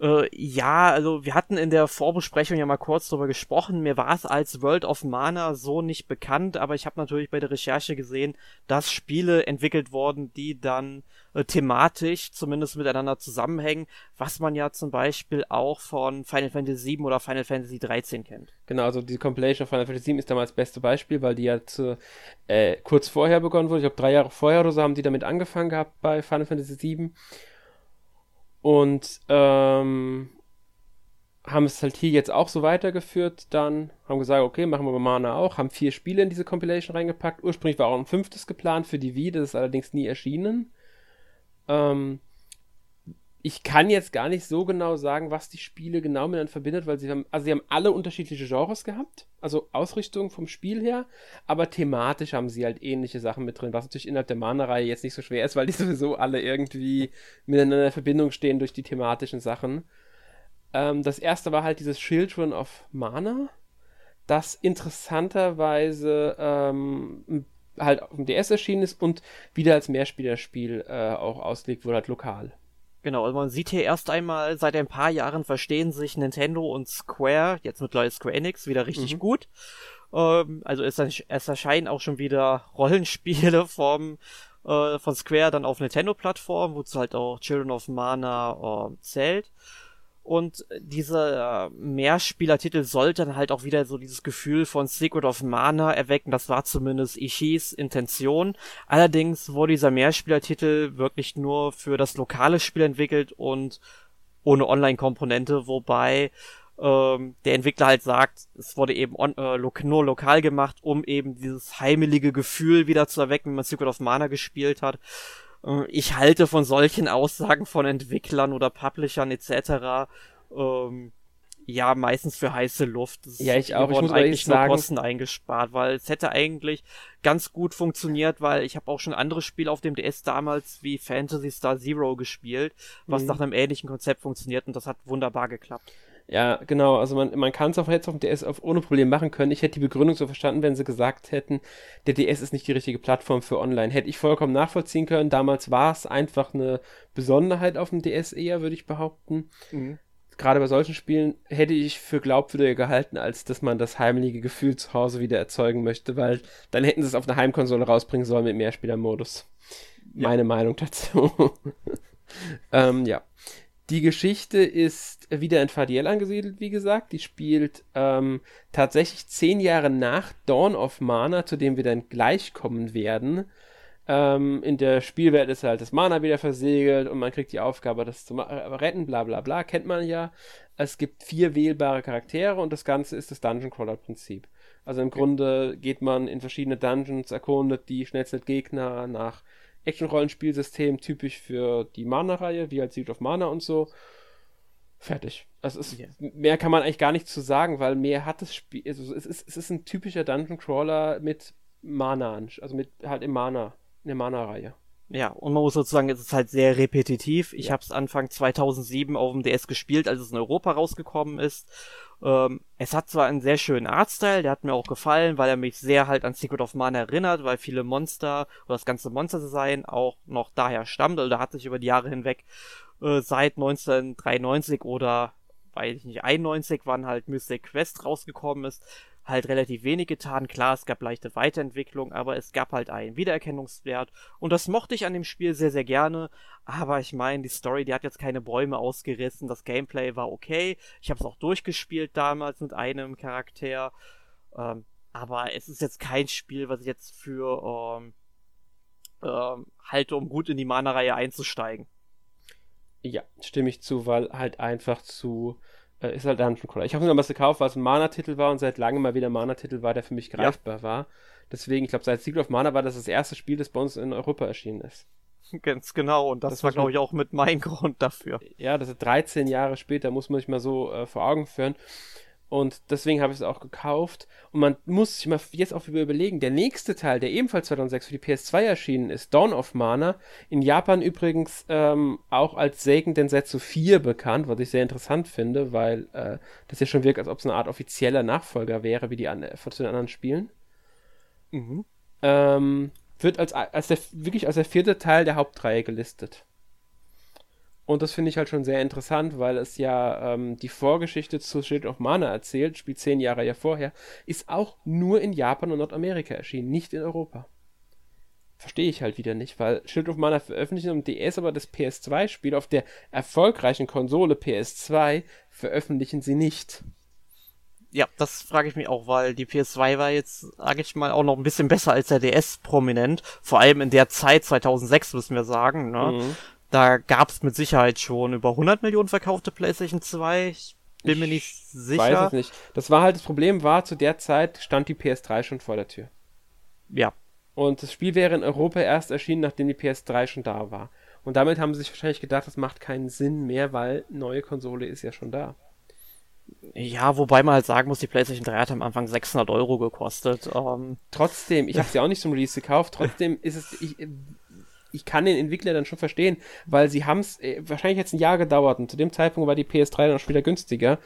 Äh, ja, also wir hatten in der Vorbesprechung ja mal kurz drüber gesprochen. Mir war es als World of Mana so nicht bekannt, aber ich habe natürlich bei der Recherche gesehen, dass Spiele entwickelt wurden, die dann äh, thematisch zumindest miteinander zusammenhängen, was man ja zum Beispiel auch von Final Fantasy VII oder Final Fantasy XIII kennt. Genau, also die Compilation of Final Fantasy VII ist damals das beste Beispiel, weil die ja zu, äh, kurz vorher begonnen wurde. Ich glaube, drei Jahre vorher oder so haben die damit angefangen gehabt bei Final Fantasy VII. Und ähm, haben es halt hier jetzt auch so weitergeführt, dann haben gesagt, okay, machen wir bei Mana auch, haben vier Spiele in diese Compilation reingepackt. Ursprünglich war auch ein fünftes geplant für die Wii, das ist allerdings nie erschienen. Ähm, ich kann jetzt gar nicht so genau sagen, was die Spiele genau miteinander verbindet, weil sie haben, also sie haben alle unterschiedliche Genres gehabt, also Ausrichtung vom Spiel her, aber thematisch haben sie halt ähnliche Sachen mit drin, was natürlich innerhalb der Mana-Reihe jetzt nicht so schwer ist, weil die sowieso alle irgendwie miteinander in Verbindung stehen durch die thematischen Sachen. Ähm, das erste war halt dieses Children of Mana, das interessanterweise ähm, halt auf dem DS erschienen ist und wieder als Mehrspielerspiel äh, auch ausgelegt wurde, halt lokal. Genau, also man sieht hier erst einmal, seit ein paar Jahren verstehen sich Nintendo und Square, jetzt mittlerweile Square Enix, wieder richtig mhm. gut. Ähm, also es, es, erscheinen auch schon wieder Rollenspiele vom, äh, von Square dann auf Nintendo-Plattformen, wozu halt auch Children of Mana äh, zählt. Und dieser Mehrspielertitel sollte dann halt auch wieder so dieses Gefühl von Secret of Mana erwecken. Das war zumindest Ishis Intention. Allerdings wurde dieser Mehrspielertitel wirklich nur für das lokale Spiel entwickelt und ohne Online-Komponente, wobei ähm, der Entwickler halt sagt, es wurde eben on, äh, lo nur lokal gemacht, um eben dieses heimelige Gefühl wieder zu erwecken, wenn man Secret of Mana gespielt hat. Äh, ich halte von solchen Aussagen von Entwicklern oder Publishern etc. Ähm, ja, meistens für heiße Luft. Das ja, ich auch. Ich muss eigentlich nur sagen, Kosten eingespart, weil es hätte eigentlich ganz gut funktioniert, weil ich habe auch schon andere Spiele auf dem DS damals wie Fantasy Star Zero gespielt, was mhm. nach einem ähnlichen Konzept funktioniert und das hat wunderbar geklappt. Ja, genau. Also man, man kann es auch jetzt auf dem DS auf, ohne Problem machen können. Ich hätte die Begründung so verstanden, wenn sie gesagt hätten, der DS ist nicht die richtige Plattform für online. Hätte ich vollkommen nachvollziehen können. Damals war es einfach eine Besonderheit auf dem DS eher, würde ich behaupten. Mhm. Gerade bei solchen Spielen hätte ich für glaubwürdiger gehalten, als dass man das heimliche Gefühl zu Hause wieder erzeugen möchte, weil dann hätten sie es auf eine Heimkonsole rausbringen sollen mit Mehrspielermodus. Ja. Meine Meinung dazu. ähm, ja. Die Geschichte ist wieder in Fadiel angesiedelt, wie gesagt. Die spielt ähm, tatsächlich zehn Jahre nach Dawn of Mana, zu dem wir dann gleich kommen werden. Ähm, in der Spielwelt ist halt das Mana wieder versegelt und man kriegt die Aufgabe, das zu retten, bla bla bla, kennt man ja. Es gibt vier wählbare Charaktere und das Ganze ist das Dungeon Crawler Prinzip. Also im Grunde geht man in verschiedene Dungeons, erkundet die, schnetzelt Gegner nach Action-Rollenspielsystem, typisch für die Mana-Reihe, wie halt Secret of Mana und so. Fertig. Also ist, yeah. mehr kann man eigentlich gar nicht zu sagen, weil mehr hat das Spiel. Also es ist, es ist ein typischer Dungeon Crawler mit Mana, also mit halt im Mana, in der Mana-Reihe. Ja, und man muss sozusagen, es ist halt sehr repetitiv. Ich ja. habe es Anfang 2007 auf dem DS gespielt, als es in Europa rausgekommen ist. Ähm, es hat zwar einen sehr schönen Artstyle, der hat mir auch gefallen, weil er mich sehr halt an Secret of Mana erinnert, weil viele Monster oder das ganze Monster-Design auch noch daher stammt. Also da hat sich über die Jahre hinweg äh, seit 1993 oder weiß ich nicht, 91, wann halt Mystic Quest rausgekommen ist, halt relativ wenig getan. Klar, es gab leichte Weiterentwicklung, aber es gab halt einen Wiedererkennungswert. Und das mochte ich an dem Spiel sehr, sehr gerne. Aber ich meine, die Story, die hat jetzt keine Bäume ausgerissen. Das Gameplay war okay. Ich habe es auch durchgespielt damals mit einem Charakter. Ähm, aber es ist jetzt kein Spiel, was ich jetzt für ähm, ähm, halte, um gut in die Mana-Reihe einzusteigen. Ja, stimme ich zu, weil halt einfach zu äh, ist halt Dungeon Crawler. Ich habe mir damals gekauft, weil es ein Mana-Titel war und seit langem mal wieder ein Mana-Titel war, der für mich greifbar ja. war. Deswegen, ich glaube, seit Secret of Mana war das das erste Spiel, das bei uns in Europa erschienen ist. Ganz genau, und das, das war, glaube ich, auch mit mein Grund dafür. Ja, das ist 13 Jahre später, muss man sich mal so äh, vor Augen führen. Und deswegen habe ich es auch gekauft. Und man muss sich mal jetzt auch überlegen, der nächste Teil, der ebenfalls 2006 für die PS2 erschienen ist, Dawn of Mana, in Japan übrigens ähm, auch als Seiken Densetsu 4 bekannt, was ich sehr interessant finde, weil äh, das ja schon wirkt, als ob es eine Art offizieller Nachfolger wäre, wie die an, von den anderen Spielen. Mhm. Ähm, wird als, als der, wirklich als der vierte Teil der Hauptreihe gelistet. Und das finde ich halt schon sehr interessant, weil es ja ähm, die Vorgeschichte zu Shield of Mana erzählt, spielt zehn Jahre ja vorher, ist auch nur in Japan und Nordamerika erschienen, nicht in Europa. Verstehe ich halt wieder nicht, weil Shield of Mana veröffentlichen im DS, aber das PS2-Spiel auf der erfolgreichen Konsole PS2 veröffentlichen sie nicht. Ja, das frage ich mich auch, weil die PS2 war jetzt, sage ich mal, auch noch ein bisschen besser als der DS prominent. Vor allem in der Zeit, 2006 müssen wir sagen. Ne? Mhm. Da gab's mit Sicherheit schon über 100 Millionen verkaufte PlayStation 2. Ich bin ich mir nicht sicher. Weiß es nicht. Das war halt das Problem war, zu der Zeit stand die PS3 schon vor der Tür. Ja. Und das Spiel wäre in Europa erst erschienen, nachdem die PS3 schon da war. Und damit haben sie sich wahrscheinlich gedacht, das macht keinen Sinn mehr, weil neue Konsole ist ja schon da. Ja, wobei man halt sagen muss, die PlayStation 3 hat am Anfang 600 Euro gekostet. Ähm. Trotzdem, ich habe sie auch nicht zum Release gekauft. Trotzdem ist es, ich, ich kann den Entwickler dann schon verstehen, weil sie haben es äh, wahrscheinlich jetzt ein Jahr gedauert und zu dem Zeitpunkt war die PS3 dann auch schon wieder günstiger.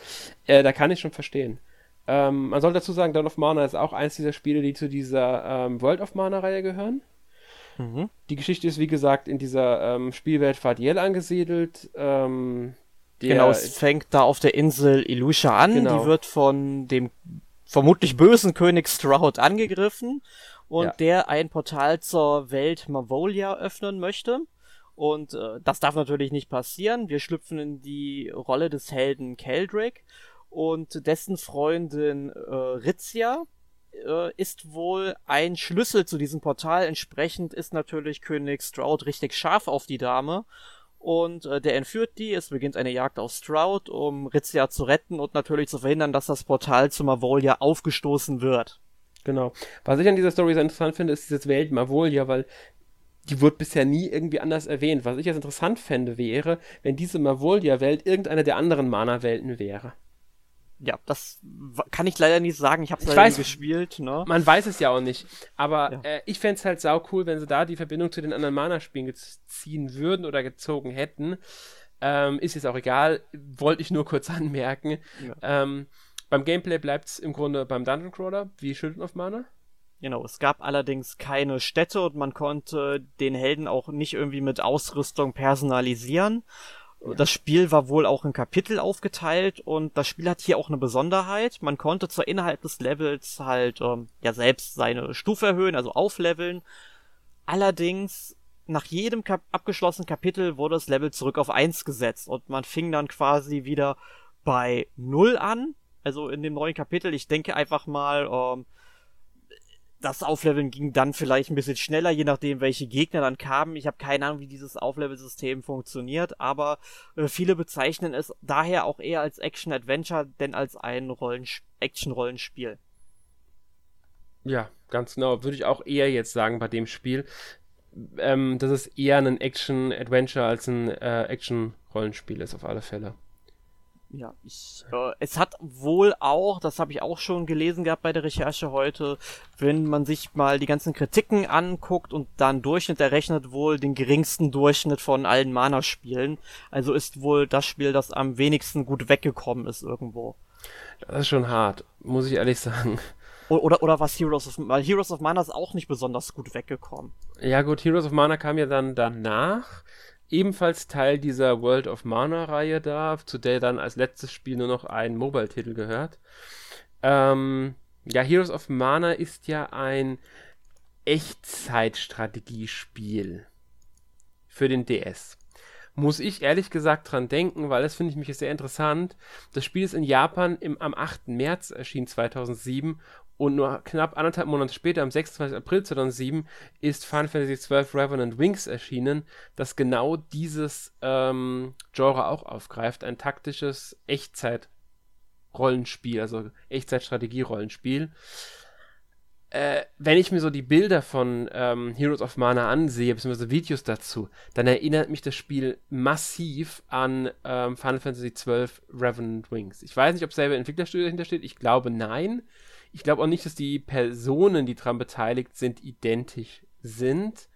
Äh, da kann ich schon verstehen. Ähm, man soll dazu sagen, Dawn of Mana ist auch eins dieser Spiele, die zu dieser ähm, World of Mana-Reihe gehören. Mhm. Die Geschichte ist, wie gesagt, in dieser ähm, Spielwelt Fadiel angesiedelt. Ähm, genau, es fängt da auf der Insel Ilusha an. Genau. Die wird von dem vermutlich bösen König Stroud angegriffen und ja. der ein Portal zur Welt Mavolia öffnen möchte. Und äh, das darf natürlich nicht passieren. Wir schlüpfen in die Rolle des Helden Keldrick und dessen Freundin äh, Ritzia äh, ist wohl ein Schlüssel zu diesem Portal. Entsprechend ist natürlich König Stroud richtig scharf auf die Dame und äh, der entführt die. Es beginnt eine Jagd auf Stroud, um Ritzia zu retten und natürlich zu verhindern, dass das Portal zu Mavolia aufgestoßen wird. Genau. Was ich an dieser Story sehr interessant finde, ist dieses Welt Mavolia, weil die wird bisher nie irgendwie anders erwähnt. Was ich jetzt interessant fände, wäre, wenn diese Mavolia-Welt irgendeine der anderen Mana-Welten wäre. Ja, das kann ich leider nicht sagen. Ich habe es leider weiß, nie gespielt. Ne? Man weiß es ja auch nicht. Aber ja. äh, ich fände es halt sau cool, wenn sie da die Verbindung zu den anderen Mana-Spielen ziehen würden oder gezogen hätten. Ähm, ist jetzt auch egal. Wollte ich nur kurz anmerken. Ja. Ähm, beim Gameplay bleibt es im Grunde beim Dungeon Crawler, wie Children of Mana. Genau, es gab allerdings keine Städte und man konnte den Helden auch nicht irgendwie mit Ausrüstung personalisieren. Ja. Das Spiel war wohl auch in Kapitel aufgeteilt und das Spiel hat hier auch eine Besonderheit. Man konnte zwar innerhalb des Levels halt ähm, ja selbst seine Stufe erhöhen, also aufleveln. Allerdings nach jedem Kap abgeschlossenen Kapitel wurde das Level zurück auf 1 gesetzt und man fing dann quasi wieder bei 0 an. Also in dem neuen Kapitel. Ich denke einfach mal, ähm, das Aufleveln ging dann vielleicht ein bisschen schneller, je nachdem, welche Gegner dann kamen. Ich habe keine Ahnung, wie dieses Auflevel-System funktioniert, aber äh, viele bezeichnen es daher auch eher als Action-Adventure, denn als ein Action-Rollenspiel. Ja, ganz genau. Würde ich auch eher jetzt sagen bei dem Spiel. Ähm, dass es eher ein Action-Adventure als ein äh, Action-Rollenspiel ist, auf alle Fälle. Ja, ich, äh, es hat wohl auch, das habe ich auch schon gelesen gehabt bei der Recherche heute, wenn man sich mal die ganzen Kritiken anguckt und dann Durchschnitt errechnet, wohl den geringsten Durchschnitt von allen Mana-Spielen. Also ist wohl das Spiel, das am wenigsten gut weggekommen ist irgendwo. Das ist schon hart, muss ich ehrlich sagen. Oder, oder was Heroes of Mana, Heroes of Mana ist auch nicht besonders gut weggekommen. Ja gut, Heroes of Mana kam ja dann danach ebenfalls Teil dieser World of Mana-Reihe da, zu der dann als letztes Spiel nur noch ein Mobile-Titel gehört. Ähm, ja, Heroes of Mana ist ja ein Echtzeitstrategiespiel für den DS. Muss ich ehrlich gesagt dran denken, weil das finde ich mich sehr interessant. Das Spiel ist in Japan im, am 8. März erschienen 2007 und nur knapp anderthalb Monate später, am 26. April 2007, ist Final Fantasy XII Revenant Wings erschienen, das genau dieses ähm, Genre auch aufgreift. Ein taktisches Echtzeit-Rollenspiel, also Echtzeit-Strategie-Rollenspiel. Äh, wenn ich mir so die Bilder von ähm, Heroes of Mana ansehe, beziehungsweise Videos dazu, dann erinnert mich das Spiel massiv an ähm, Final Fantasy XII Revenant Wings. Ich weiß nicht, ob selber Entwicklerstudio dahinter steht. Ich glaube nein. Ich glaube auch nicht, dass die Personen, die daran beteiligt sind, identisch sind.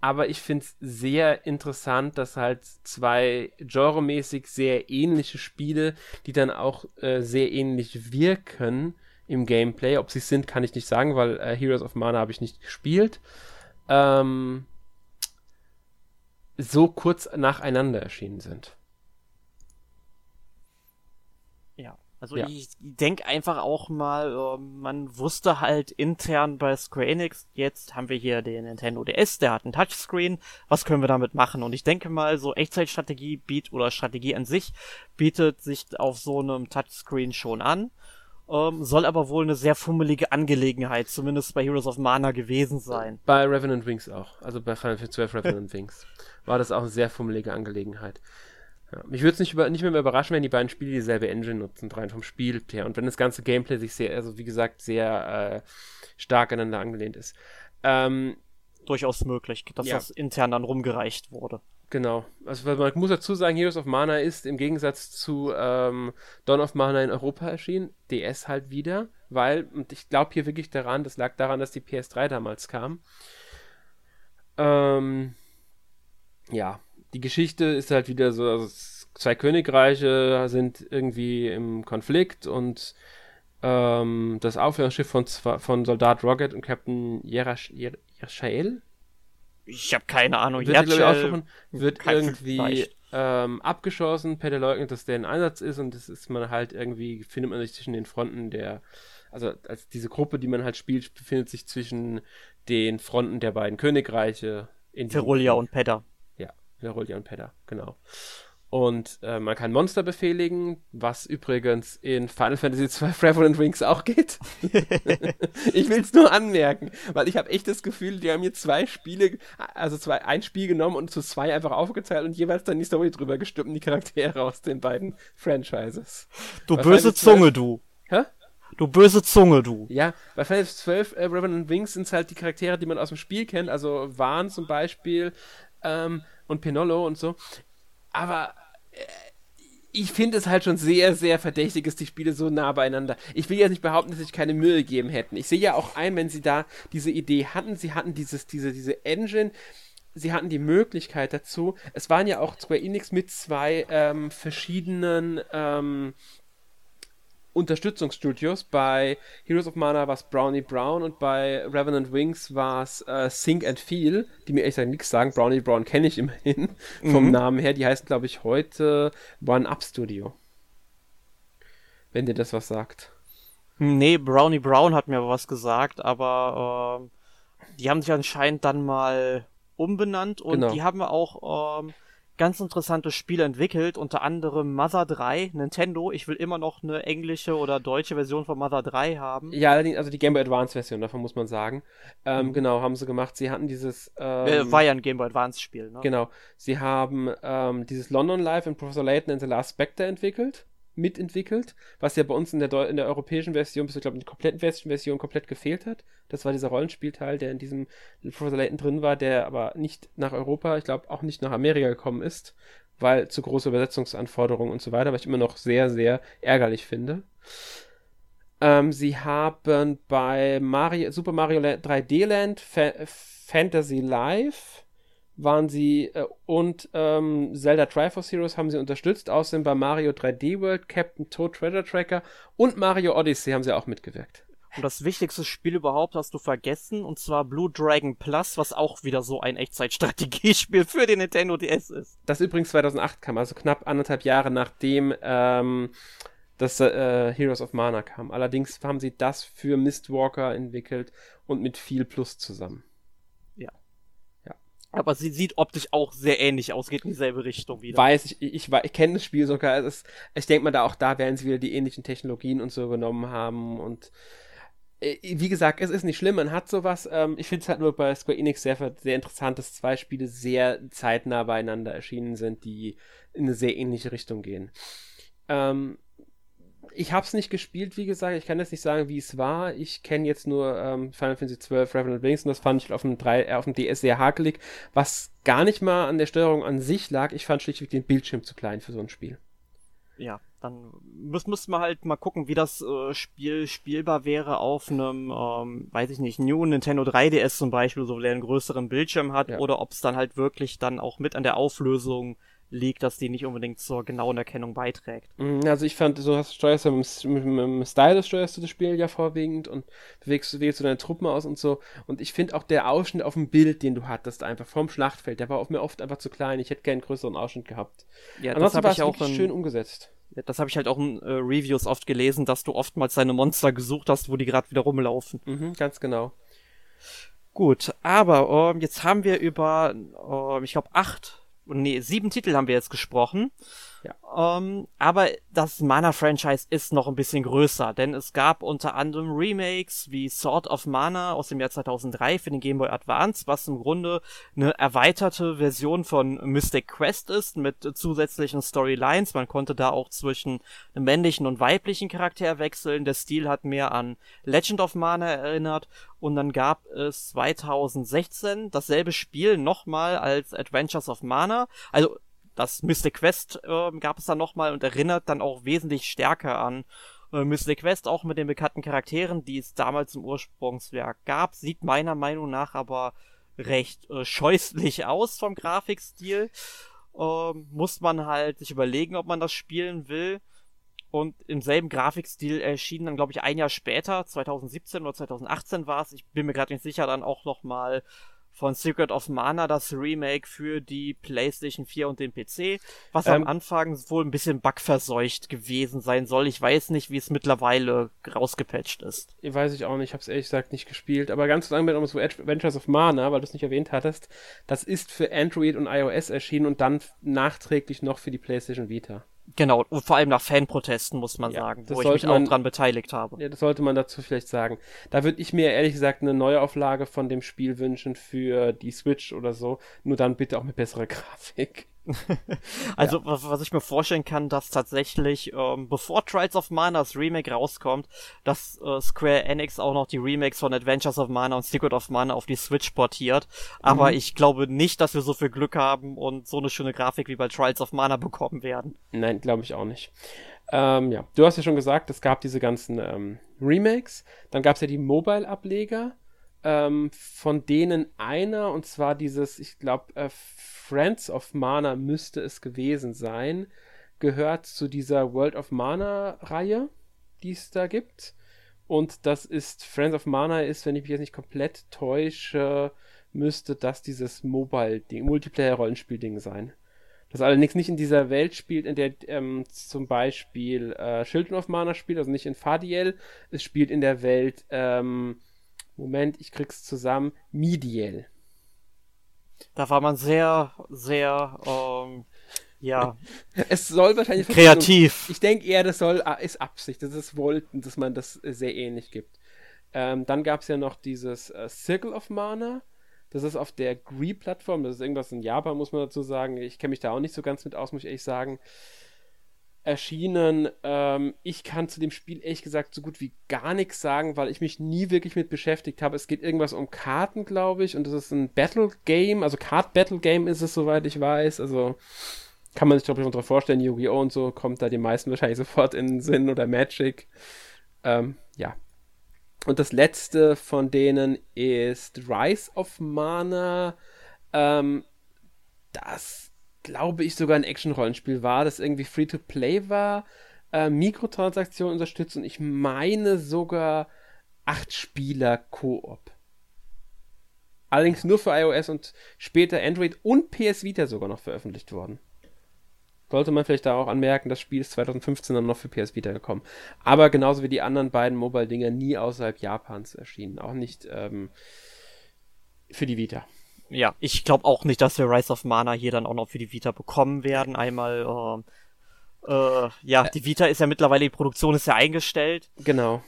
Aber ich finde es sehr interessant, dass halt zwei genremäßig sehr ähnliche Spiele, die dann auch äh, sehr ähnlich wirken im Gameplay. Ob sie es sind, kann ich nicht sagen, weil äh, Heroes of Mana habe ich nicht gespielt. Ähm, so kurz nacheinander erschienen sind. Also ja. ich denke einfach auch mal, äh, man wusste halt intern bei Square Enix, jetzt haben wir hier den Nintendo DS, der hat einen Touchscreen, was können wir damit machen? Und ich denke mal, so Echtzeitstrategie bietet oder Strategie an sich bietet sich auf so einem Touchscreen schon an. Ähm, soll aber wohl eine sehr fummelige Angelegenheit, zumindest bei Heroes of Mana gewesen sein. Bei Revenant Wings auch, also bei Final Fantasy 12 Revenant Wings war das auch eine sehr fummelige Angelegenheit. Ja, mich würde es nicht, nicht mehr überraschen, wenn die beiden Spiele dieselbe Engine nutzen, rein vom Spiel her. Und wenn das ganze Gameplay sich sehr, also wie gesagt, sehr äh, stark aneinander angelehnt ist. Ähm, Durchaus möglich, dass ja. das intern dann rumgereicht wurde. Genau. Also man muss dazu sagen, Heroes of Mana ist im Gegensatz zu ähm, Dawn of Mana in Europa erschienen, DS halt wieder, weil, und ich glaube hier wirklich daran, das lag daran, dass die PS3 damals kam. Ähm, ja, die Geschichte ist halt wieder so, also zwei Königreiche sind irgendwie im Konflikt und ähm, das Aufklärungsschiff von, von Soldat Rocket und Captain Yerashael ich habe keine Ahnung. Wird, Jatschel, wird irgendwie ähm, abgeschossen. Peter leugnet, dass der in Einsatz ist und das ist man halt irgendwie, findet man sich zwischen den Fronten der, also als diese Gruppe, die man halt spielt, befindet sich zwischen den Fronten der beiden Königreiche. In Ferulia und Pedda. Verolia und Pedda, genau. Und äh, man kann Monster befehligen, was übrigens in Final Fantasy II Revenant Wings auch geht. ich will es nur anmerken, weil ich habe echt das Gefühl, die haben hier zwei Spiele, also zwei, ein Spiel genommen und zu zwei einfach aufgeteilt und jeweils dann die Story drüber gestülpt die Charaktere aus den beiden Franchises. Du bei böse Zunge, du. Hä? Du böse Zunge, du. Ja, bei Final Fantasy 12 äh, Revenant Wings sind es halt die Charaktere, die man aus dem Spiel kennt, also Vahn zum Beispiel, ähm, und Pinollo und so. Aber äh, ich finde es halt schon sehr, sehr verdächtig, dass die Spiele so nah beieinander. Ich will ja nicht behaupten, dass sich keine Mühe gegeben hätten. Ich sehe ja auch ein, wenn sie da diese Idee hatten, sie hatten dieses, diese, diese Engine, sie hatten die Möglichkeit dazu. Es waren ja auch Square Enix mit zwei ähm, verschiedenen ähm, Unterstützungsstudios. Bei Heroes of Mana war es Brownie Brown und bei Revenant Wings war es äh, Think and Feel, die mir ehrlich gesagt nichts sagen. Brownie Brown kenne ich immerhin vom mhm. Namen her. Die heißen, glaube ich, heute One Up Studio. Wenn dir das was sagt. Nee, Brownie Brown hat mir was gesagt, aber äh, die haben sich anscheinend dann mal umbenannt und Genau. die haben auch ähm, ganz interessante Spiele entwickelt, unter anderem Mother 3, Nintendo. Ich will immer noch eine englische oder deutsche Version von Mother 3 haben. Ja, also die Game Boy Advance Version, davon muss man sagen. Ähm, Mhm. Genau, haben sie gemacht. Sie hatten dieses. Ähm, Äh, war ja ein Game Boy Advance Spiel, ne? Genau. Sie haben ähm, dieses London Live in Professor Layton and the Last Spectre entwickelt, mitentwickelt, was ja bei uns in der, Deu in der europäischen Version, bis ich glaube, in der kompletten westlichen Version komplett gefehlt hat. Das war dieser Rollenspielteil, der in diesem Professor Layton drin war, der aber nicht nach Europa, ich glaube auch nicht nach Amerika gekommen ist, weil zu große Übersetzungsanforderungen und so weiter, was ich immer noch sehr, sehr ärgerlich finde. Ähm, sie haben bei Mario, Super Mario La- 3D Land, Fa Fantasy Live waren sie äh, und ähm, Zelda Triforce Heroes haben sie unterstützt. Außerdem bei Mario 3D World, Captain Toad Treasure Tracker und Mario Odyssey haben sie auch mitgewirkt. Und das wichtigste Spiel überhaupt hast du vergessen, und zwar Blue Dragon Plus, was auch wieder so ein Echtzeitstrategiespiel für den Nintendo DS ist. Das übrigens 2008 kam, also knapp anderthalb Jahre nachdem ähm, das äh, Heroes of Mana kam. Allerdings haben sie das für Mistwalker entwickelt und mit viel Plus zusammen. Aber sie sieht optisch auch sehr ähnlich aus, geht in dieselbe Richtung wieder. Weiß ich, ich, ich, ich kenne das Spiel sogar. Es ist, ich denke mal, da auch da werden sie wieder die ähnlichen Technologien und so genommen haben und äh, wie gesagt, es ist nicht schlimm, man hat sowas. Ähm, ich finde es halt nur bei Square Enix sehr, sehr interessant, dass zwei Spiele sehr zeitnah beieinander erschienen sind, die in eine sehr ähnliche Richtung gehen. Ähm, ich habe es nicht gespielt, wie gesagt. Ich kann jetzt nicht sagen, wie es war. Ich kenne jetzt nur ähm, Final Fantasy XII Revenant Wings und das fand ich auf dem, 3, äh, auf dem DS sehr hakelig, was gar nicht mal an der Steuerung an sich lag. Ich fand schlichtweg den Bildschirm zu klein für so ein Spiel. Ja, dann muss, muss man halt mal gucken, wie das äh, Spiel spielbar wäre auf einem, ähm, weiß ich nicht, New Nintendo 3DS zum Beispiel, so der einen größeren Bildschirm hat, Ja. oder ob es dann halt wirklich dann auch mit an der Auflösung liegt, dass die nicht unbedingt zur genauen Erkennung beiträgt. Mm, Also ich fand, so hast, steuerst du mit, dem- mit, mit dem Stylus steuerst du das Spiel ja vorwiegend und bewegst, wählst du deine Truppen aus und so. Und ich finde auch der Ausschnitt auf dem Bild, den du hattest, einfach vom Schlachtfeld, der war auf mir oft einfach zu klein. Ich hätte gerne einen größeren Ausschnitt gehabt. Ja, das Ansonsten habe war ich auch in, schön umgesetzt. ja, das habe ich halt auch in äh, Reviews oft gelesen, dass du oftmals deine Monster gesucht hast, wo die gerade wieder rumlaufen. Mhm, ganz genau. Gut, aber ähm, jetzt haben wir über, ähm, ich glaube, acht, nee, sieben Titel haben wir jetzt gesprochen. Ja. Ähm, aber das Mana-Franchise ist noch ein bisschen größer, denn es gab unter anderem Remakes wie Sword of Mana aus dem Jahr 2003 für den Game Boy Advance, was im Grunde eine erweiterte Version von Mystic Quest ist mit zusätzlichen Storylines. Man konnte da auch zwischen einem männlichen und weiblichen Charakter wechseln. Der Stil hat mehr an Legend of Mana erinnert. Und dann gab es 2016 dasselbe Spiel nochmal als Adventures of Mana. Also das Mystic Quest ähm, gab es dann nochmal und erinnert dann auch wesentlich stärker an äh, Mystic Quest, auch mit den bekannten Charakteren, die es damals im Ursprungswerk gab. Sieht meiner Meinung nach aber recht äh, scheußlich aus vom Grafikstil. Ähm, muss man halt sich überlegen, ob man das spielen will. Und im selben Grafikstil erschien dann, glaube ich, ein Jahr später, 2017 oder 2018 war es, ich bin mir gerade nicht sicher, dann auch nochmal von Secret of Mana das Remake für die PlayStation 4 und den PC, was am Ähm, Anfang wohl ein bisschen bugverseucht gewesen sein soll. Ich weiß nicht, wie es mittlerweile rausgepatcht ist. Ich weiß ich auch nicht, ich habe es ehrlich gesagt nicht gespielt. Aber ganz lange mit um so Adventures of Mana, weil du es nicht erwähnt hattest, das ist für Android und iOS erschienen und dann nachträglich noch für die PlayStation Vita. Genau, und vor allem nach Fanprotesten, muss man Ja, sagen, wo ich mich man- auch dran beteiligt habe. Ja, das sollte man dazu vielleicht sagen. Da würde ich mir ehrlich gesagt eine Neuauflage von dem Spiel wünschen für die Switch oder so. Nur dann bitte auch mit besserer Grafik. Also, was, was ich mir vorstellen kann, dass tatsächlich, ähm, bevor Trials of Mana das Remake rauskommt, dass äh, Square Enix auch noch die Remakes von Adventures of Mana und Secret of Mana auf die Switch portiert. Aber Mhm. ich glaube nicht, dass wir so viel Glück haben und so eine schöne Grafik wie bei Trials of Mana bekommen werden. Nein, glaube ich auch nicht. Ähm, ja, du hast ja schon gesagt, es gab diese ganzen ähm, Remakes. Dann gab es ja die Mobile-Ableger, ähm, von denen einer, und zwar dieses, ich glaube, äh, Friends of Mana müsste es gewesen sein, gehört zu dieser World of Mana-Reihe, die es da gibt. Und das ist, Friends of Mana ist, wenn ich mich jetzt nicht komplett täusche, müsste das dieses Mobile-Ding, Multiplayer-Rollenspiel-Ding sein. Das allerdings nicht in dieser Welt spielt, in der ähm, zum Beispiel äh, Children of Mana spielt, also nicht in Fadiel. Es spielt in der Welt, ähm, Moment, ich krieg's zusammen, Midiel. Da war man sehr, sehr, ähm, ja. Es soll wahrscheinlich. Kreativ. Ich denke eher, das soll, ah, ist Absicht, das ist Wollten, dass man das sehr ähnlich gibt. Ähm, dann gab es ja noch dieses äh, Circle of Mana. Das ist auf der Gree-Plattform. Das ist irgendwas in Japan, muss man dazu sagen. Ich kenne mich da auch nicht so ganz mit aus, muss ich ehrlich sagen. Erschienen. Ähm, ich kann zu dem Spiel ehrlich gesagt so gut wie gar nichts sagen, weil ich mich nie wirklich mit beschäftigt habe. Es geht irgendwas um Karten, glaube ich. Und das ist ein Battle Game. Also Card Battle Game ist es, soweit ich weiß. Also kann man sich, glaube ich, darunter vorstellen. Yu-Gi-Oh! und so kommt da die meisten wahrscheinlich sofort in den Sinn oder Magic. Ähm, ja, und das letzte von denen ist Rise of Mana. Ähm, das glaube ich sogar ein Action-Rollenspiel war, das irgendwie Free-to-Play war, äh, Mikrotransaktionen unterstützt und ich meine sogar acht Spieler Koop. Allerdings nur für iOS und später Android und PS Vita sogar noch veröffentlicht worden. Sollte man vielleicht da auch anmerken, das Spiel ist 2015 dann noch für PS Vita gekommen. Aber genauso wie die anderen beiden Mobile-Dinger nie außerhalb Japans erschienen. Auch nicht ähm, für die Vita. Ja, ich glaube auch nicht, dass wir Rise of Mana hier dann auch noch für die Vita bekommen werden. Einmal, äh, äh, ja, die Vita ist ja mittlerweile, die Produktion ist ja eingestellt. Genau.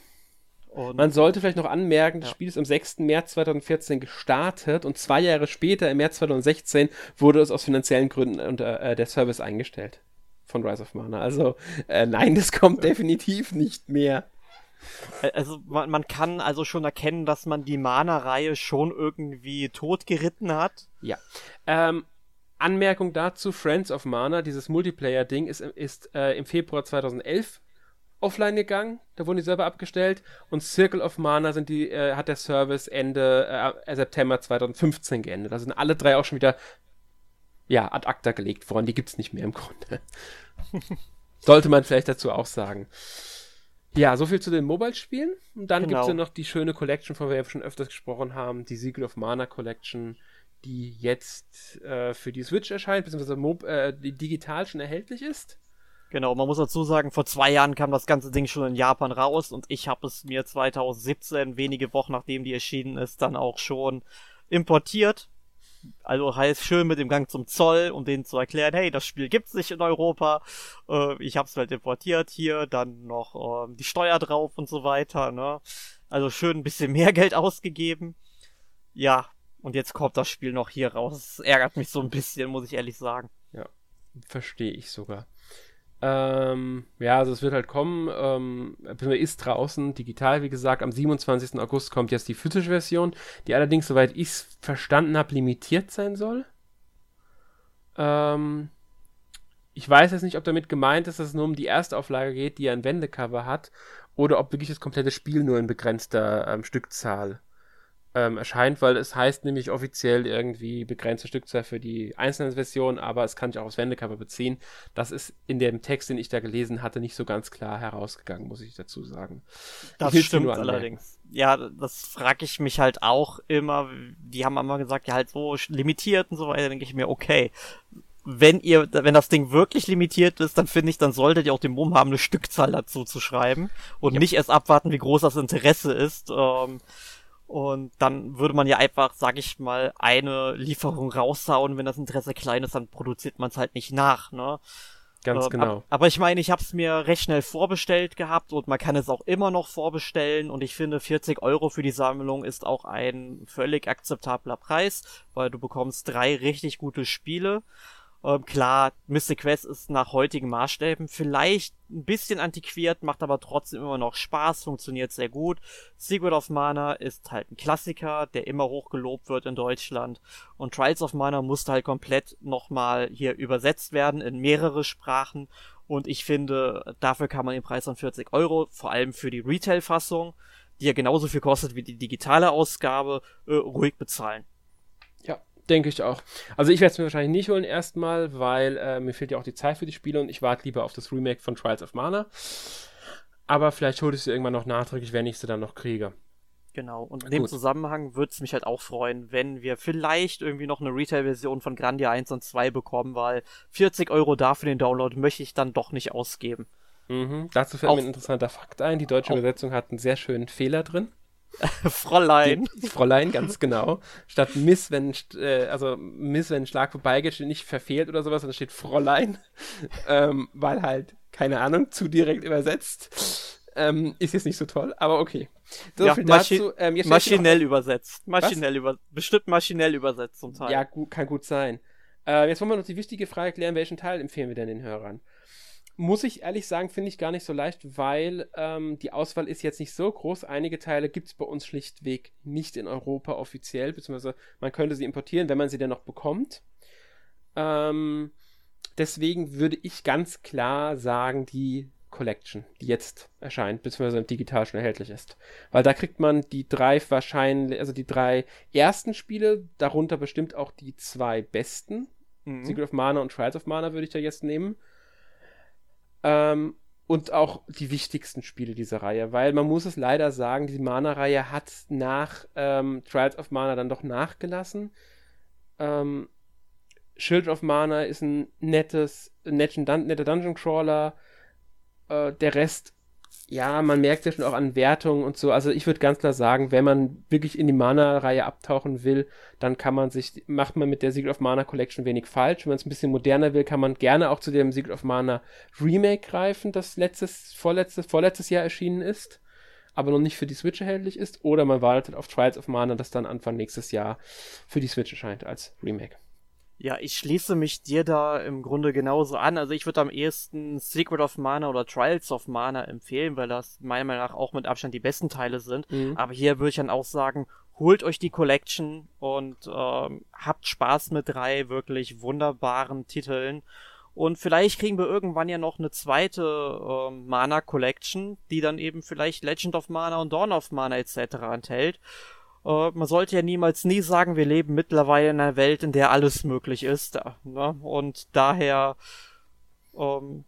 Und Man sollte vielleicht noch anmerken, das ja. Spiel ist am 6. März 2014 gestartet und zwei Jahre später, im März 2016, wurde es aus finanziellen Gründen unter, äh, der Service eingestellt von Rise of Mana. Also äh, nein, das kommt definitiv nicht mehr. Also man, man, kann also schon erkennen, dass man die Mana-Reihe schon irgendwie totgeritten hat. Ja. Ähm, Anmerkung dazu, Friends of Mana, dieses Multiplayer-Ding, ist, ist äh, im Februar 2011 offline gegangen, da wurden die Server abgestellt und Circle of Mana sind die, äh, hat der Service Ende äh, September 2015 geendet. Da sind alle drei auch schon wieder ja, ad acta gelegt worden. Die gibt's nicht mehr im Grunde. Sollte man vielleicht dazu auch sagen. Ja, soviel zu den Mobile-Spielen. Und dann genau. gibt's ja noch die schöne Collection, von der wir schon öfters gesprochen haben, die Secret of Mana Collection, die jetzt äh, für die Switch erscheint, beziehungsweise äh, digital schon erhältlich ist. Genau, man muss dazu sagen, vor zwei Jahren kam das ganze Ding schon in Japan raus und ich habe es mir 2017, wenige Wochen nachdem die erschienen ist, dann auch schon importiert. Also heißt schön mit dem Gang zum Zoll, um denen zu erklären, hey, das Spiel gibt's nicht in Europa. Äh, ich hab's halt importiert hier, dann noch äh, die Steuer drauf und so weiter, ne? Also schön ein bisschen mehr Geld ausgegeben. Ja, und jetzt kommt das Spiel noch hier raus. Das ärgert mich so ein bisschen, muss ich ehrlich sagen. Ja, verstehe ich sogar. Ähm, ja, also es wird halt kommen, ähm, ist draußen, digital, wie gesagt. Am 27. August kommt jetzt die physische Version, die allerdings, soweit ich es verstanden habe, limitiert sein soll. Ähm, ich weiß jetzt nicht, ob damit gemeint ist, dass es nur um die Erstauflage geht, die ein Wendecover hat, oder ob wirklich das komplette Spiel nur in begrenzter ähm, Stückzahl ähm, erscheint, weil es heißt nämlich offiziell irgendwie begrenzte Stückzahl für die einzelnen Versionen, aber es kann sich auch aufs Wendecover beziehen. Das ist in dem Text, den ich da gelesen hatte, nicht so ganz klar herausgegangen, muss ich dazu sagen. Das stimmt allerdings. Ja, das frage ich mich halt auch immer. Die haben immer gesagt, ja halt so limitiert und so weiter, denke ich mir, okay. Wenn ihr, wenn das Ding wirklich limitiert ist, dann finde ich, dann solltet ihr auch den Mumm haben, eine Stückzahl dazu zu schreiben und ja. nicht erst abwarten, wie groß das Interesse ist. Ähm, und dann würde man ja einfach, sag ich mal, eine Lieferung raushauen. Wenn das Interesse klein ist, dann produziert man es halt nicht nach, ne? Ganz ähm, genau. Ab, aber ich meine, ich habe es mir recht schnell vorbestellt gehabt und man kann es auch immer noch vorbestellen. Und ich finde, 40 Euro für die Sammlung ist auch ein völlig akzeptabler Preis, weil du bekommst drei richtig gute Spiele. Ähm, klar, Mystic Quest ist nach heutigen Maßstäben vielleicht ein bisschen antiquiert, macht aber trotzdem immer noch Spaß, funktioniert sehr gut. Secret of Mana ist halt ein Klassiker, der immer hoch gelobt wird in Deutschland. Und Trials of Mana musste halt komplett nochmal hier übersetzt werden in mehrere Sprachen. Und ich finde, dafür kann man den Preis von 40 Euro, vor allem für die Retail-Fassung, die ja genauso viel kostet wie die digitale Ausgabe, äh, ruhig bezahlen. Denke ich auch. Also ich werde es mir wahrscheinlich nicht holen erstmal, weil äh, mir fehlt ja auch die Zeit für die Spiele und ich warte lieber auf das Remake von Trials of Mana. Aber vielleicht hole ich sie irgendwann noch nachträglich, wenn ich sie dann noch kriege. Genau, und in dem Zusammenhang würde es mich halt auch freuen, wenn wir vielleicht irgendwie noch eine Retail-Version von Grandia 1 und 2 bekommen, weil 40 Euro dafür den Download möchte ich dann doch nicht ausgeben. Mhm. Dazu fällt auch, mir ein interessanter Fakt ein. Die deutsche Übersetzung hat einen sehr schönen Fehler drin. Fräulein. Die, Fräulein, ganz genau. Statt Miss, wenn, äh, also Miss, wenn ein Schlag vorbeigeht, steht nicht verfehlt oder sowas, dann steht Fräulein. ähm, weil halt, keine Ahnung, zu direkt übersetzt. Ähm, ist jetzt nicht so toll, aber okay. So ja, Maschi dazu. Ähm, maschinell übersetzt. Maschinell über bestimmt maschinell übersetzt zum Teil. Ja, gut, kann gut sein. Äh, jetzt wollen wir noch die wichtige Frage klären, welchen Teil empfehlen wir denn den Hörern? Muss ich ehrlich sagen, finde ich gar nicht so leicht, weil ähm, die Auswahl ist jetzt nicht so groß. Einige Teile gibt es bei uns schlichtweg nicht in Europa offiziell, beziehungsweise man könnte sie importieren, wenn man sie denn noch bekommt. Ähm, deswegen würde ich ganz klar sagen, die Collection, die jetzt erscheint, beziehungsweise digital schon erhältlich ist. Weil da kriegt man die drei wahrscheinlich, also die drei ersten Spiele, darunter bestimmt auch die zwei besten. Mhm. Secret of Mana und Trials of Mana würde ich da jetzt nehmen. Ähm, und auch die wichtigsten Spiele dieser Reihe, weil man muss es leider sagen, die Mana-Reihe hat nach ähm, Trials of Mana dann doch nachgelassen. Ähm, Shield of Mana ist ein nettes, netter Dungeon Crawler. Äh, der Rest, ja, man merkt ja schon auch an Wertungen und so. Also ich würde ganz klar sagen, wenn man wirklich in die Mana-Reihe abtauchen will, dann kann man sich, macht man mit der Secret of Mana Collection wenig falsch. Wenn man es ein bisschen moderner will, kann man gerne auch zu dem Secret of Mana Remake greifen, das letztes, vorletztes, vorletztes Jahr erschienen ist aber noch nicht für die Switch erhältlich ist, oder man wartet auf Trials of Mana, das dann Anfang nächstes Jahr für die Switch erscheint als Remake. Ja, ich schließe mich dir da im Grunde genauso an. Also ich würde am ehesten Secret of Mana oder Trials of Mana empfehlen, weil das meiner Meinung nach auch mit Abstand die besten Teile sind. Mhm. Aber hier würde ich dann auch sagen, holt euch die Collection und ähm, habt Spaß mit drei wirklich wunderbaren Titeln. Und vielleicht kriegen wir irgendwann ja noch eine zweite äh, Mana Collection, die dann eben vielleicht Legend of Mana und Dawn of Mana etc. enthält. Uh, man sollte ja niemals nie sagen, wir leben mittlerweile in einer Welt, in der alles möglich ist. Ne? Und daher, ähm,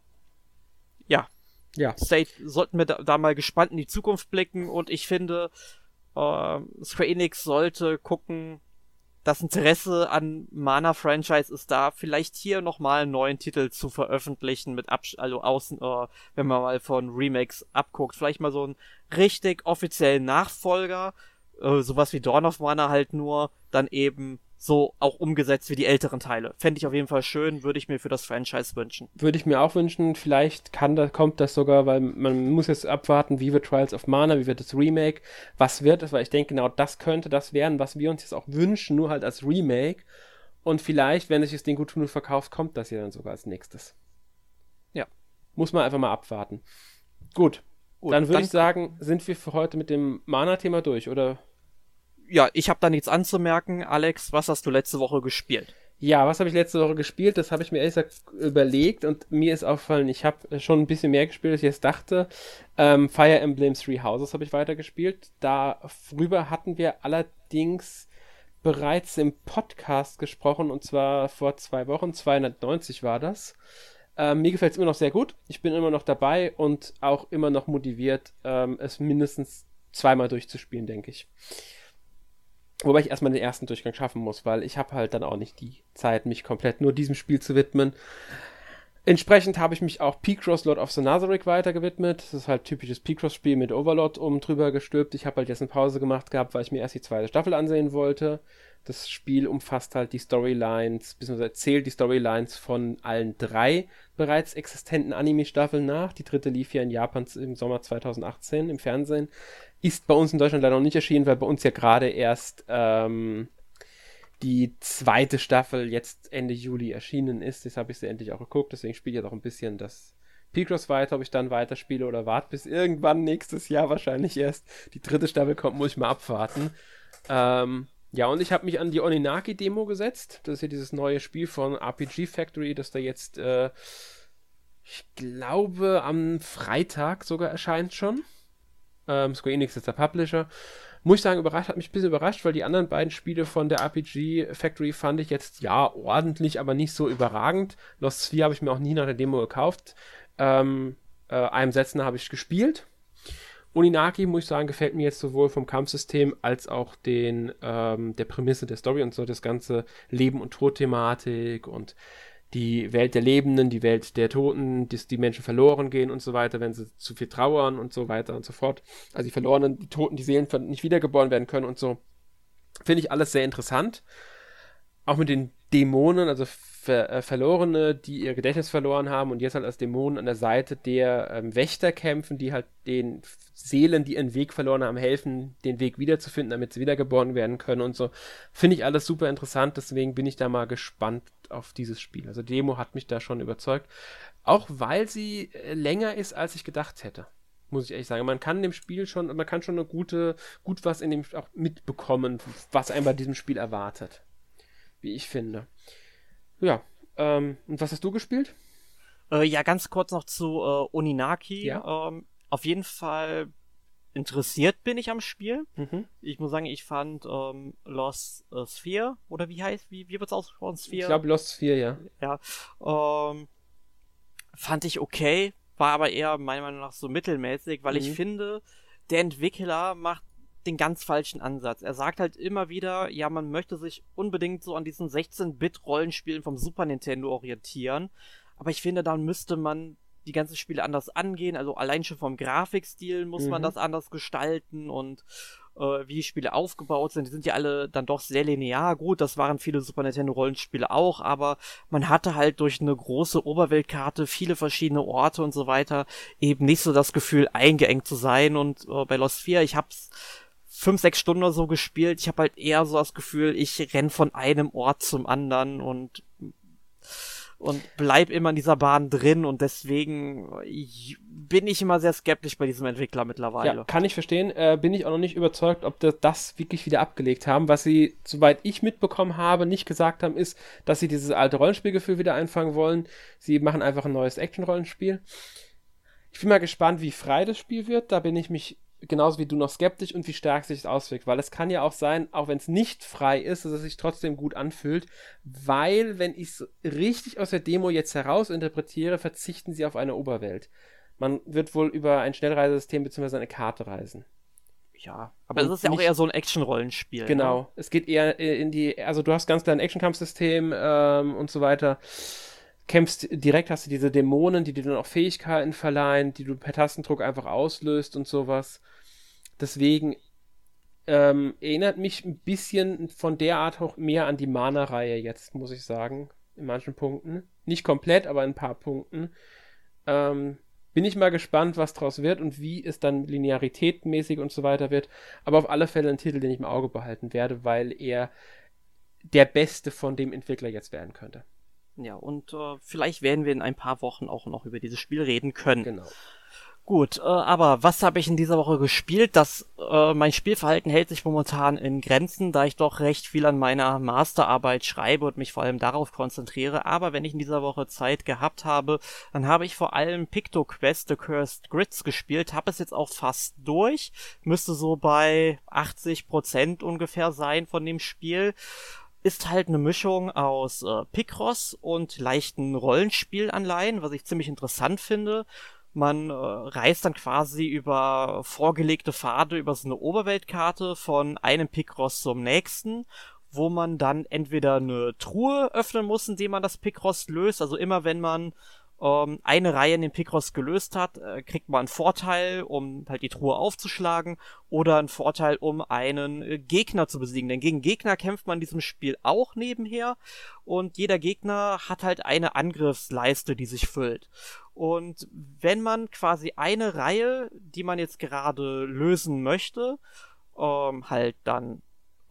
ja, ja. State, sollten wir da, da, mal gespannt in die Zukunft blicken. Und ich finde, äh, Square Enix sollte gucken, das Interesse an Mana-Franchise ist da, vielleicht hier nochmal einen neuen Titel zu veröffentlichen mit Absch also außen, äh, wenn man mal von Remakes abguckt, vielleicht mal so einen richtig offiziellen Nachfolger, äh, sowas wie Dawn of Mana halt nur dann eben so auch umgesetzt wie die älteren Teile. Fände ich auf jeden Fall schön, würde ich mir für das Franchise wünschen. Würde ich mir auch wünschen, vielleicht kann da, kommt das sogar, weil man muss jetzt abwarten, wie wird Trials of Mana, wie wird das Remake, was wird es, weil ich denke, genau das könnte das werden, was wir uns jetzt auch wünschen, nur halt als Remake. Und vielleicht, wenn sich das Ding gut tun und verkauft, kommt das ja dann sogar als nächstes. Ja. Muss man einfach mal abwarten. Gut, Gut, dann würde ich sagen, sind wir für heute mit dem Mana-Thema durch, oder? Ja, ich habe da nichts anzumerken. Alex, was hast du letzte Woche gespielt? Ja, was habe ich letzte Woche gespielt? Das habe ich mir ehrlich gesagt überlegt und mir ist aufgefallen, ich habe schon ein bisschen mehr gespielt, als ich jetzt dachte. Ähm, Fire Emblem Three Houses habe ich weitergespielt. Darüber hatten wir allerdings bereits im Podcast gesprochen und zwar vor zwei Wochen. 290 war das. Ähm, mir gefällt es immer noch sehr gut. Ich bin immer noch dabei und auch immer noch motiviert, ähm, es mindestens zweimal durchzuspielen, denke ich. Wobei ich erstmal den ersten Durchgang schaffen muss, weil ich habe halt dann auch nicht die Zeit, mich komplett nur diesem Spiel zu widmen. Entsprechend habe ich mich auch P-Cross Lord of the Nazarick weiter gewidmet. Das ist halt typisches P-Cross-Spiel mit Overlord um drüber gestülpt. Ich habe halt jetzt eine Pause gemacht gehabt, weil ich mir erst die zweite Staffel ansehen wollte. Das Spiel umfasst halt die Storylines, beziehungsweise erzählt die Storylines von allen drei bereits existenten Anime-Staffeln nach. Die dritte lief ja in Japan im Sommer 2018 im Fernsehen. Ist bei uns in Deutschland leider noch nicht erschienen, weil bei uns ja gerade erst ähm, die zweite Staffel jetzt Ende Juli erschienen ist. Jetzt habe ich sie endlich auch geguckt, deswegen spiele ich jetzt auch ein bisschen das Picross weiter, ob ich dann weiterspiele oder warte bis irgendwann nächstes Jahr wahrscheinlich erst die dritte Staffel kommt, muss ich mal abwarten. Ähm, ja, und ich habe mich an die Oninaki-Demo gesetzt. Das ist ja dieses neue Spiel von RPG Factory, das da jetzt, äh, ich glaube, am Freitag sogar erscheint schon. Ähm, Square Enix ist der Publisher. Muss ich sagen, überrascht, hat mich ein bisschen überrascht, weil die anderen beiden Spiele von der RPG Factory fand ich jetzt, ja, ordentlich, aber nicht so überragend. Lost 4 habe ich mir auch nie nach der Demo gekauft. Ähm, äh, einem Setzen habe ich gespielt Uninaki, muss ich sagen, gefällt mir jetzt sowohl vom Kampfsystem als auch den, ähm, der Prämisse der Story und so das ganze Leben- und Tod-Thematik und die Welt der Lebenden, die Welt der Toten, dass die Menschen verloren gehen und so weiter, wenn sie zu viel trauern und so weiter und so fort. Also die Verlorenen, die Toten, die Seelen nicht wiedergeboren werden können und so. Finde ich alles sehr interessant. Auch mit den Dämonen, also Ver äh, Verlorene, die ihr Gedächtnis verloren haben und jetzt halt als Dämonen an der Seite der ähm, Wächter kämpfen, die halt den Seelen, die ihren Weg verloren haben, helfen, den Weg wiederzufinden, damit sie wiedergeboren werden können und so. Finde ich alles super interessant, deswegen bin ich da mal gespannt auf dieses Spiel. Also Demo hat mich da schon überzeugt. Auch weil sie äh, länger ist, als ich gedacht hätte muss ich ehrlich sagen. Man kann dem Spiel schon, man kann schon eine gute, gut was in dem auch mitbekommen, was einem bei diesem Spiel erwartet. Wie ich finde. Ja, ähm, und was hast du gespielt? Äh, ja, ganz kurz noch zu äh, Oninaki. Ja. Ähm, auf jeden Fall interessiert bin ich am Spiel. Mhm. Ich muss sagen, ich fand ähm, Lost äh, Sphere, oder wie heißt, wie, wie wird's ausgesprochen? Sphere? Ich glaube Lost Sphere, ja. Ja. Ähm, fand ich okay, war aber eher meiner Meinung nach so mittelmäßig, weil Mhm. ich finde, der Entwickler macht den ganz falschen Ansatz. Er sagt halt immer wieder, ja, man möchte sich unbedingt so an diesen 16-Bit-Rollenspielen vom Super Nintendo orientieren. Aber ich finde, dann müsste man die ganzen Spiele anders angehen. Also allein schon vom Grafikstil muss man Mhm. das anders gestalten und äh, wie die Spiele aufgebaut sind. Die sind ja alle dann doch sehr linear. Gut, das waren viele Super Nintendo Rollenspiele auch, aber man hatte halt durch eine große Oberweltkarte viele verschiedene Orte und so weiter eben nicht so das Gefühl, eingeengt zu sein. Und äh, bei Lost 4, ich hab's fünf, sechs Stunden oder so gespielt. Ich habe halt eher so das Gefühl, ich renn von einem Ort zum anderen und und bleib immer in dieser Bahn drin und deswegen bin ich immer sehr skeptisch bei diesem Entwickler mittlerweile. Ja, kann ich verstehen. Äh, bin ich auch noch nicht überzeugt, ob das, das wirklich wieder abgelegt haben. Was sie, soweit ich mitbekommen habe, nicht gesagt haben, ist, dass sie dieses alte Rollenspielgefühl wieder einfangen wollen. Sie machen einfach ein neues Action-Rollenspiel. Ich bin mal gespannt, wie frei das Spiel wird. Da bin ich mich genauso wie du noch skeptisch und wie stark sich das auswirkt. Weil es kann ja auch sein, auch wenn es nicht frei ist, dass es sich trotzdem gut anfühlt. Weil, wenn ich es richtig aus der Demo jetzt herausinterpretiere, verzichten sie auf eine Oberwelt. Man wird wohl über ein Schnellreisesystem bzw. eine Karte reisen. Ja, aber es Und ist ja auch nicht- eher so ein Action-Rollenspiel. Genau. Ne? Es geht eher in die, also du hast ganz klar ein Action-Kampfsystem ähm, und so weiter. Kämpfst direkt, hast du diese Dämonen, die dir dann auch Fähigkeiten verleihen, die du per Tastendruck einfach auslöst und sowas. Deswegen ähm, erinnert mich ein bisschen von der Art auch mehr an die Mana-Reihe jetzt, muss ich sagen. In manchen Punkten. Nicht komplett, aber in ein paar Punkten. Ähm, bin ich mal gespannt, was draus wird und wie es dann linearitätmäßig und so weiter wird. Aber auf alle Fälle ein Titel, den ich im Auge behalten werde, weil er der beste von dem Entwickler jetzt werden könnte. Ja, und äh, vielleicht werden wir in ein paar Wochen auch noch über dieses Spiel reden können. Genau. Gut, äh, aber was habe ich in dieser Woche gespielt? Das, äh, mein Spielverhalten hält sich momentan in Grenzen, da ich doch recht viel an meiner Masterarbeit schreibe und mich vor allem darauf konzentriere. Aber wenn ich in dieser Woche Zeit gehabt habe, dann habe ich vor allem PictoQuest The Cursed Grids gespielt, habe es jetzt auch fast durch, müsste so bei 80% ungefähr sein von dem Spiel ist halt eine Mischung aus äh, Picross und leichten Rollenspielanleihen, was ich ziemlich interessant finde. Man äh, reist dann quasi über vorgelegte Pfade über so eine Oberweltkarte von einem Picross zum nächsten, wo man dann entweder eine Truhe öffnen muss, indem man das Picross löst. Also immer wenn man ähm, eine Reihe in den Picross gelöst hat, äh, kriegt man einen Vorteil, um halt die Truhe aufzuschlagen oder einen Vorteil, um einen äh, Gegner zu besiegen. Denn gegen Gegner kämpft man in diesem Spiel auch nebenher und jeder Gegner hat halt eine Angriffsleiste, die sich füllt. Und wenn man quasi eine Reihe, die man jetzt gerade lösen möchte, ähm, halt dann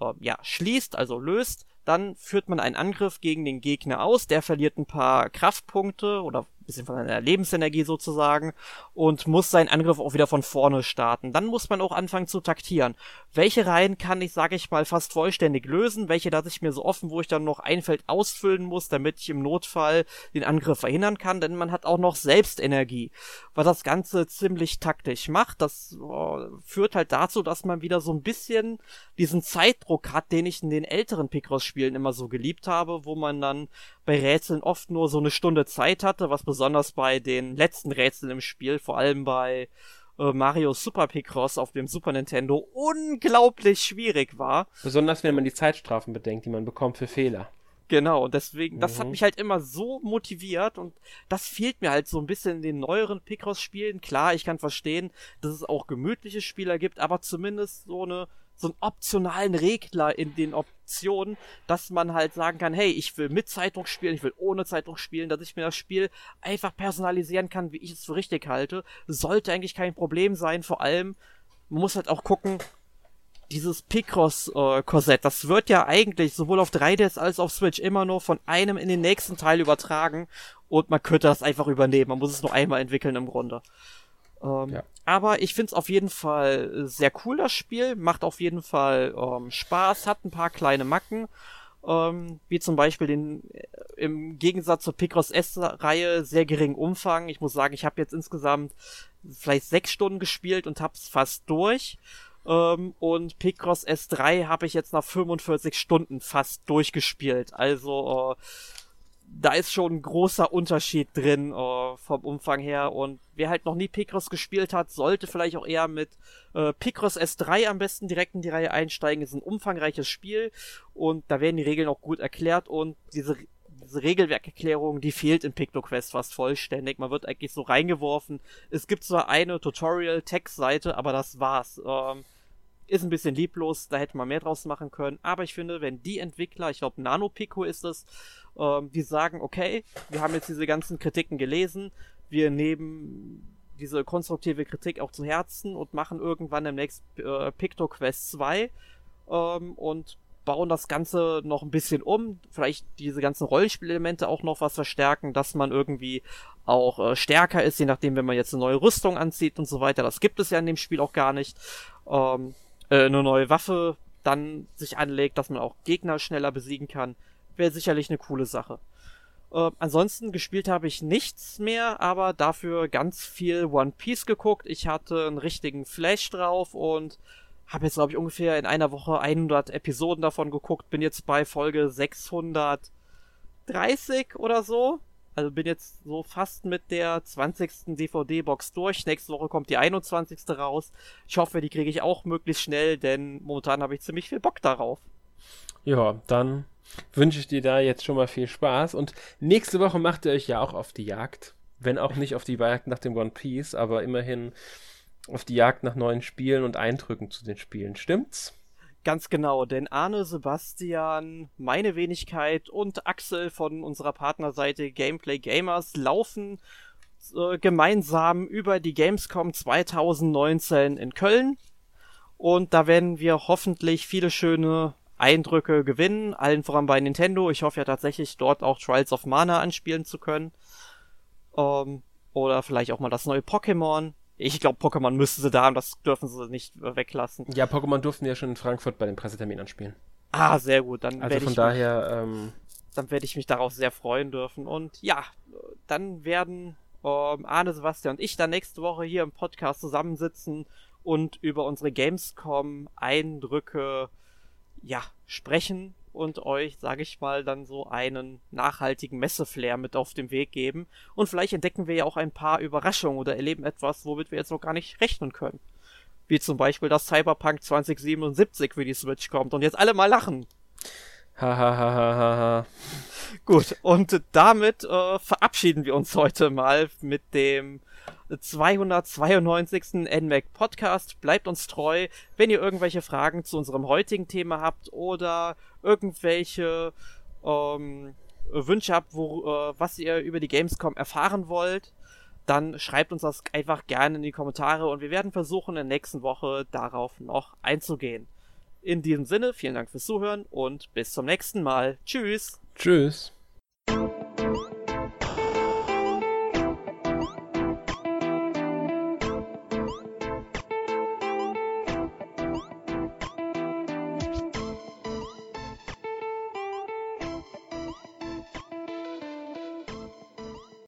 ähm, ja schließt, also löst, dann führt man einen Angriff gegen den Gegner aus, der verliert ein paar Kraftpunkte oder bisschen von seiner Lebensenergie sozusagen und muss seinen Angriff auch wieder von vorne starten. Dann muss man auch anfangen zu taktieren. Welche Reihen kann ich, sage ich mal, fast vollständig lösen? Welche lasse ich mir so offen, wo ich dann noch ein Feld ausfüllen muss, damit ich im Notfall den Angriff verhindern kann? Denn man hat auch noch Selbstenergie, was das Ganze ziemlich taktisch macht. Das äh, führt halt dazu, dass man wieder so ein bisschen diesen Zeitdruck hat, den ich in den älteren Picross-Spielen immer so geliebt habe, wo man dann bei Rätseln oft nur so eine Stunde Zeit hatte, was besonders bei den letzten Rätseln im Spiel, vor allem bei äh, Mario Super Picross auf dem Super Nintendo, unglaublich schwierig war. Besonders wenn man die Zeitstrafen bedenkt, die man bekommt für Fehler. Genau, und deswegen, das hat Mhm. mich halt immer so motiviert und das fehlt mir halt so ein bisschen in den neueren Picross-Spielen. Klar, ich kann verstehen, dass es auch gemütliche Spieler gibt, aber zumindest so eine so einen optionalen Regler in den Optionen, dass man halt sagen kann, hey, ich will mit Zeitung spielen, ich will ohne Zeitung spielen, dass ich mir das Spiel einfach personalisieren kann, wie ich es für richtig halte, sollte eigentlich kein Problem sein. Vor allem, man muss halt auch gucken, dieses Picross-Korsett, das wird ja eigentlich sowohl auf 3DS als auch auf Switch immer nur von einem in den nächsten Teil übertragen und man könnte das einfach übernehmen. Man muss es nur einmal entwickeln im Grunde. Ähm, Ja. Aber ich find's auf jeden Fall sehr cool, das Spiel. Macht auf jeden Fall ähm, Spaß, hat ein paar kleine Macken. Ähm, wie zum Beispiel den äh, im Gegensatz zur Picross S-Reihe sehr geringen Umfang. Ich muss sagen, ich habe jetzt insgesamt vielleicht sechs Stunden gespielt und hab's fast durch. Ähm, und Picross S3 habe ich jetzt nach 45 Stunden fast durchgespielt. Also äh, da ist schon ein großer Unterschied drin äh, vom Umfang her. Und wer halt noch nie Picross gespielt hat, sollte vielleicht auch eher mit äh, Picross S3 am besten direkt in die Reihe einsteigen. Ist ein umfangreiches Spiel und da werden die Regeln auch gut erklärt und diese diese Regelwerkerklärung, die fehlt in PictoQuest fast vollständig. Man wird eigentlich so reingeworfen. Es gibt zwar eine Tutorial-Text-Seite, aber das war's. Ähm, ist ein bisschen lieblos, da hätte man mehr draus machen können. Aber ich finde, wenn die Entwickler, ich glaube NanoPico ist es, ähm, die sagen, okay, wir haben jetzt diese ganzen Kritiken gelesen, wir nehmen diese konstruktive Kritik auch zu Herzen und machen irgendwann demnächst äh, PictoQuest 2 ähm, und bauen das Ganze noch ein bisschen um, vielleicht diese ganzen Rollenspielelemente auch noch was verstärken, dass man irgendwie auch äh, stärker ist, je nachdem, wenn man jetzt eine neue Rüstung anzieht und so weiter. Das gibt es ja in dem Spiel auch gar nicht. Ähm, äh, eine neue Waffe dann sich anlegt, dass man auch Gegner schneller besiegen kann, wäre sicherlich eine coole Sache. Äh, ansonsten gespielt habe ich nichts mehr, aber dafür ganz viel One Piece geguckt. Ich hatte einen richtigen Flash drauf und habe jetzt, glaube ich, ungefähr in einer Woche 100 Episoden davon geguckt. Bin jetzt bei Folge 630 oder so. Also bin jetzt so fast mit der 20. DVD-Box durch. Nächste Woche kommt die 21. raus. Ich hoffe, die kriege ich auch möglichst schnell, denn momentan habe ich ziemlich viel Bock darauf. Ja, dann wünsche ich dir da jetzt schon mal viel Spaß. Und nächste Woche macht ihr euch ja auch auf die Jagd. Wenn auch nicht auf die Jagd nach dem One Piece, aber immerhin auf die Jagd nach neuen Spielen und Eindrücken zu den Spielen. Stimmt's? Ganz genau, denn Arne, Sebastian, meine Wenigkeit und Axel von unserer Partnerseite Gameplay Gamers laufen äh, gemeinsam über die Gamescom 2019 in Köln. Und da werden wir hoffentlich viele schöne Eindrücke gewinnen, allen voran bei Nintendo. Ich hoffe ja tatsächlich dort auch Trials of Mana anspielen zu können. Ähm, oder vielleicht auch mal das neue Pokémon. Ich glaube, Pokémon müssten sie da und das dürfen sie nicht weglassen. Ja, Pokémon durften ja schon in Frankfurt bei dem Pressetermin anspielen. Ah, sehr gut. Dann Also werde von ich, daher, ähm, dann werde ich mich darauf sehr freuen dürfen. Und ja, dann werden ähm, Arne, Sebastian und ich dann nächste Woche hier im Podcast zusammensitzen und über unsere Gamescom-Eindrücke ja sprechen und euch, sage ich mal, dann so einen nachhaltigen Messeflair mit auf den Weg geben. Und vielleicht entdecken wir ja auch ein paar Überraschungen oder erleben etwas, womit wir jetzt noch gar nicht rechnen können. Wie zum Beispiel, dass Cyberpunk 2077 für die Switch kommt und jetzt alle mal lachen. hahaha. Gut, und damit äh, verabschieden wir uns heute mal mit dem 292. NMAC Podcast. Bleibt uns treu. Wenn ihr irgendwelche Fragen zu unserem heutigen Thema habt oder irgendwelche ähm, Wünsche habt, wo, äh, was ihr über die Gamescom erfahren wollt, dann schreibt uns das einfach gerne in die Kommentare und wir werden versuchen, in der nächsten Woche darauf noch einzugehen. In diesem Sinne, vielen Dank fürs Zuhören und bis zum nächsten Mal. Tschüss! Tschüss.